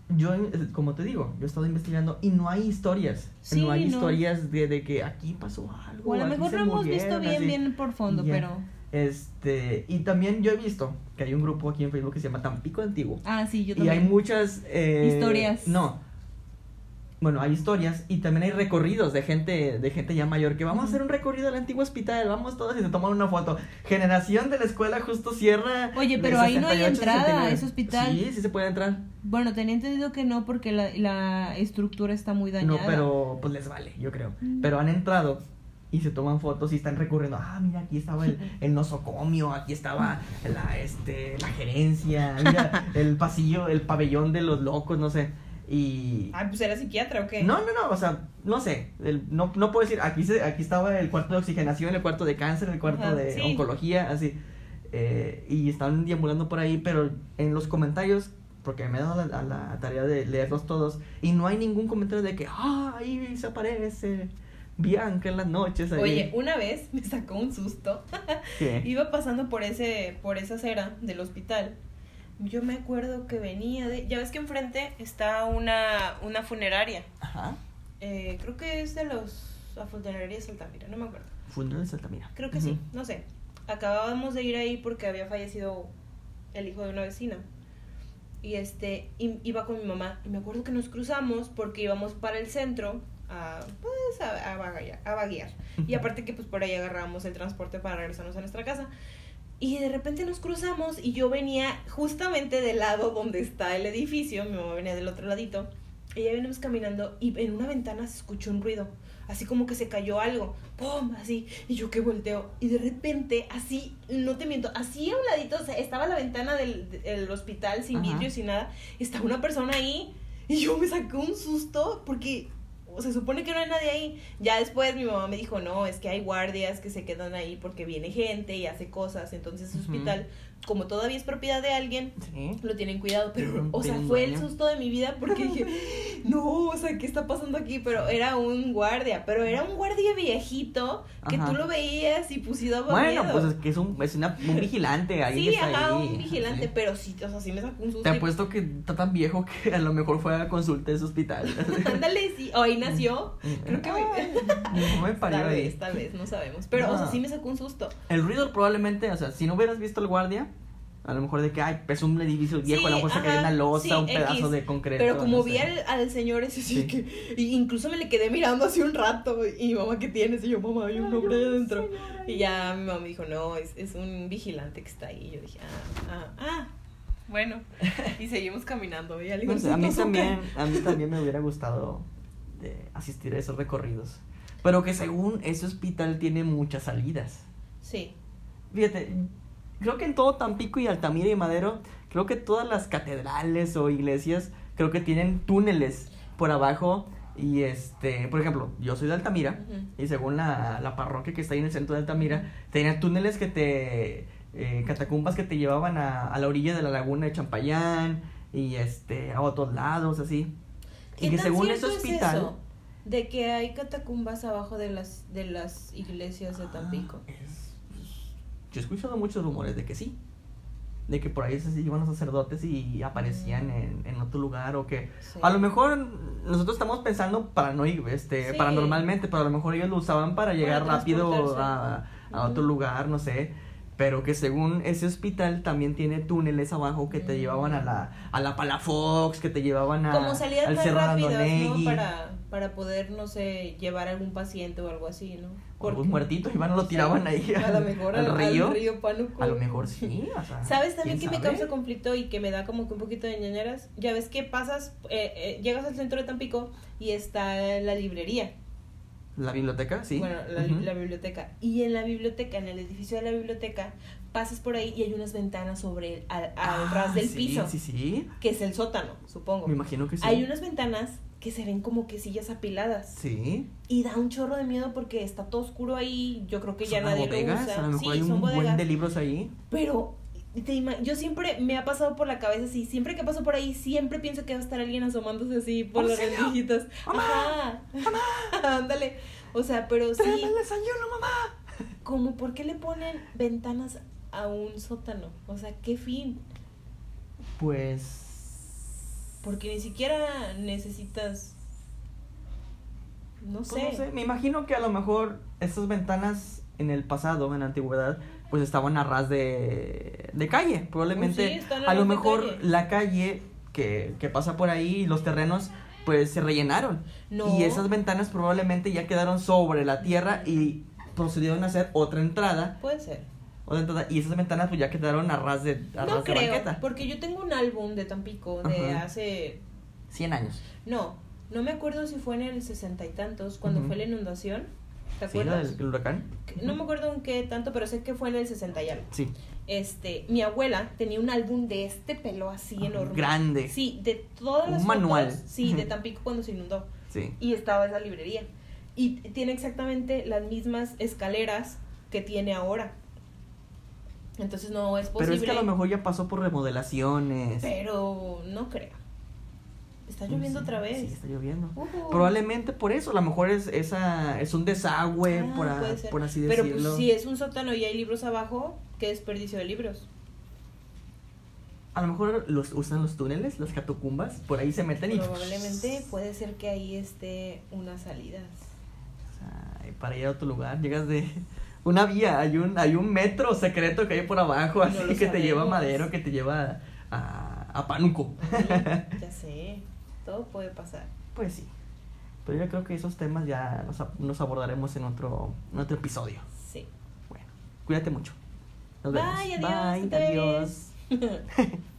S1: yo, eh, como te digo, yo he estado investigando y no hay historias.
S2: Sí,
S1: no hay
S2: no.
S1: historias de, de que aquí pasó algo.
S2: O a lo mejor no hemos visto bien,
S1: así.
S2: bien por fondo, pero...
S1: Este, y también yo he visto que hay un grupo aquí en Facebook que se llama Tampico Antiguo.
S2: Ah, sí, yo
S1: y
S2: también.
S1: hay muchas eh,
S2: Historias.
S1: No. Bueno, hay historias y también hay recorridos de gente de gente ya mayor que vamos a hacer un recorrido al antiguo hospital, vamos todos y se toman una foto. Generación de la escuela justo cierra.
S2: Oye, pero ahí no hay
S1: 68,
S2: entrada a
S1: 69.
S2: ese hospital.
S1: Sí, sí se puede entrar.
S2: Bueno, tenía entendido que no porque la, la estructura está muy dañada.
S1: No, pero pues les vale, yo creo.
S2: Mm.
S1: Pero han entrado y se toman fotos y están recorriendo, ah, mira, aquí estaba el, el nosocomio, aquí estaba la, este, la gerencia, mira, el pasillo, el pabellón de los locos, no sé. Y...
S2: Ay, pues era psiquiatra o qué?
S1: No, no, no, o sea, no sé, el- no, no puedo decir, aquí, se, aquí estaba el cuarto de oxigenación, el cuarto de cáncer, el cuarto
S2: Ajá,
S1: de
S2: sí.
S1: oncología, así. Eh, y estaban deambulando por ahí, pero en los comentarios, porque me he dado la, a la tarea de leerlos todos, y no hay ningún comentario de que, ah, ahí se aparece Bianca en las noches. Ahí.
S2: Oye, una vez me sacó un susto.
S1: ¿Qué?
S2: Iba pasando por ese, por esa acera del hospital. Yo me acuerdo que venía de. Ya ves que enfrente está una, una funeraria.
S1: Ajá.
S2: Eh, creo que es de los. La funeraria de Altamira, no me acuerdo.
S1: Funeral de Saltamira.
S2: Creo que sí, no sé. Acabábamos de ir ahí porque había fallecido el hijo de una vecina. Y este, iba con mi mamá. Y me acuerdo que nos cruzamos porque íbamos para el centro a, pues, a, a, vaguear, a vaguear. Y aparte que pues por ahí agarrábamos el transporte para regresarnos a nuestra casa. Y de repente nos cruzamos y yo venía justamente del lado donde está el edificio, mi mamá venía del otro ladito. Y ya venimos caminando y en una ventana se escuchó un ruido, así como que se cayó algo, ¡pum! Así, y yo que volteo. Y de repente, así, no te miento, así a un ladito, o sea, estaba la ventana del, del hospital sin vidrio, sin nada, estaba una persona ahí y yo me sacó un susto porque se supone que no hay nadie ahí. Ya después mi mamá me dijo, no, es que hay guardias que se quedan ahí porque viene gente y hace cosas. Entonces el hospital, como todavía es propiedad de alguien,
S1: Sí.
S2: lo tienen cuidado. Pero, o sea, fue el susto de mi vida porque dije, no, o sea, ¿qué está pasando aquí? Pero era un guardia, pero era un guardia viejito que
S1: Ajá.
S2: tú lo veías y daba
S1: Bueno,
S2: miedo.
S1: pues es que es un, es una- un vigilante ahí.
S2: Sí,
S1: que está
S2: ajá,
S1: ahí,
S2: un vigilante,
S1: sí.
S2: pero sí, o sea, sí me sacó un susto.
S1: Te apuesto que está tan viejo que a lo mejor fue a consulta de ese hospital.
S2: Ándale, sí, o ahí nació. Creo que me...
S1: No me parió
S2: Tal
S1: ahí.
S2: vez, tal vez, no sabemos. Pero, o sea, sí me sacó un susto.
S1: El ruido probablemente, o sea, si no hubieras visto el guardia, a lo mejor de que, ay, es un edificio viejo,
S2: Sí,
S1: a lo mejor
S2: ajá,
S1: una losa,
S2: sí,
S1: un pedazo
S2: X.
S1: de concreto.
S2: Pero como
S1: no
S2: vi al, al señor ese, sí,
S1: Sí.
S2: que. y incluso me le quedé mirando así un rato. Y mi mamá, ¿qué tienes? Y yo, mamá, hay un hombre adentro. Y ya mi mamá me dijo, no, es, es un vigilante que está ahí. Y yo dije, ah, ah, ah. Bueno, y seguimos caminando. Y
S1: No sé, a mí también, a mí también me hubiera gustado de asistir a esos recorridos. Pero que según ese hospital tiene muchas salidas.
S2: Sí.
S1: Fíjate, creo que en todo Tampico y Altamira y Madero, creo que todas las catedrales o iglesias, creo que tienen túneles por abajo. Y este, por ejemplo, yo soy de Altamira. Y según la, la parroquia que está ahí en el centro de Altamira, tenía túneles que te. eh, catacumbas que te llevaban a, a la orilla de la laguna de Champayán y este a otros lados, así.
S2: ¿Qué
S1: Y que
S2: tan
S1: según ese
S2: cierto es
S1: hospital.
S2: eso? De que hay catacumbas abajo de las, de las iglesias de Tampico.
S1: Ah, es- yo he escuchado muchos rumores de que sí. De que por ahí se iban los sacerdotes y aparecían
S2: Mm.
S1: en, en otro lugar o que
S2: Sí.
S1: a lo mejor nosotros estamos pensando paranoico, este,
S2: Sí.
S1: paranormalmente, pero a lo mejor ellos lo usaban para llegar rápido a, a otro lugar, no sé. Pero que según ese hospital también tiene túneles abajo que te llevaban a la, a la Palafox, que te llevaban a,
S2: Como salidas
S1: al Cerro
S2: rápidas, ¿no? Para, para poder, no sé, llevar a algún paciente o algo así, ¿no?
S1: O algún muertito, iban lo tiraban ahí
S2: A
S1: al-
S2: lo mejor
S1: al
S2: al,
S1: río.
S2: al río.
S1: A lo mejor sí, o sea.
S2: ¿Sabes también que
S1: ¿quién
S2: me causa conflicto y que me da como que un poquito de ñañaras? Ya ves que pasas, eh, eh, llegas al centro de Tampico y está la librería,
S1: La biblioteca, sí.
S2: bueno, la, biblioteca. Y en la biblioteca, en el edificio de la biblioteca, pasas por ahí y hay unas ventanas sobre el, al, al
S1: Ah,
S2: ras del
S1: sí,
S2: piso,
S1: Sí, sí.
S2: que es el sótano, supongo.
S1: Me imagino que sí.
S2: Hay unas ventanas que se ven como que sillas apiladas.
S1: Sí.
S2: Y da un chorro de miedo porque está todo oscuro ahí. Yo creo que ya nadie
S1: bodegas,
S2: lo usa.
S1: A lo mejor
S2: sí,
S1: hay un buen de libros ahí.
S2: Pero yo siempre me ha pasado por la cabeza así. Siempre que paso por ahí, siempre pienso que va a estar alguien asomándose así por las
S1: ¡Auxilio!
S2: rendillitas.
S1: ¡Mamá!
S2: Ajá. Ándale. O sea, pero sí.
S1: ¡Tráeme el desayuno, mamá!
S2: Como, ¿por qué le ponen ventanas a un sótano? O sea, ¿qué fin?
S1: Pues.
S2: Porque ni siquiera necesitas. No
S1: pues
S2: sé.
S1: no sé. Me imagino que a lo mejor estas ventanas en el pasado, en la antigüedad, pues estaban a ras de, de calle. Probablemente.
S2: Sí, a
S1: lo
S2: de
S1: mejor
S2: calle.
S1: la calle que, que pasa por ahí, los terrenos, pues se rellenaron.
S2: No.
S1: Y esas ventanas probablemente ya quedaron sobre la tierra y procedieron a hacer otra entrada.
S2: Puede ser.
S1: Otra entrada y esas ventanas pues ya quedaron a ras de, a
S2: No
S1: ras de
S2: creo,
S1: banqueta.
S2: porque yo tengo un álbum de Tampico de
S1: Ajá.
S2: hace
S1: 100 años.
S2: No, no me acuerdo si fue en el sesenta y tantos, cuando
S1: Ujú.
S2: fue la inundación. ¿Te
S1: ¿Sí, la
S2: acuerdas?
S1: del huracán?
S2: No me acuerdo en qué tanto, pero sé que fue en el 60 y algo.
S1: Sí.
S2: Este, mi abuela tenía un álbum de este pelo así
S1: Ah,
S2: enorme.
S1: grande.
S2: Sí, de todas
S1: Un
S2: las
S1: manual.
S2: fotos, Sí, de Tampico cuando se inundó.
S1: Sí.
S2: Y estaba esa librería. Y tiene exactamente las mismas escaleras que tiene ahora. Entonces no es posible.
S1: Pero es que a lo mejor ya pasó por remodelaciones.
S2: Pero no creo. Está lloviendo
S1: Sí,
S2: otra vez.
S1: Sí, está lloviendo.
S2: Ujú.
S1: Probablemente por eso, a lo mejor es esa es un desagüe,
S2: Ah,
S1: por, a- así
S2: Pero
S1: decirlo.
S2: pues, si es un sótano y hay libros abajo, qué desperdicio de libros.
S1: A lo mejor los usan los túneles, las catacumbas, por ahí se meten y
S2: Probablemente puede ser que ahí esté unas salidas.
S1: Ay, para ir a otro lugar, llegas de una vía, hay un hay un metro secreto que hay por abajo, así que te lleva a. Madero, que te lleva a, a Pánuco.
S2: Mm, ya sé, todo puede pasar.
S1: Pues sí. Pero yo creo que esos temas ya los, nos abordaremos en otro, en otro episodio.
S2: Sí.
S1: Bueno, cuídate mucho. Nos vemos.
S2: Bye, adiós.
S1: Bye, adiós.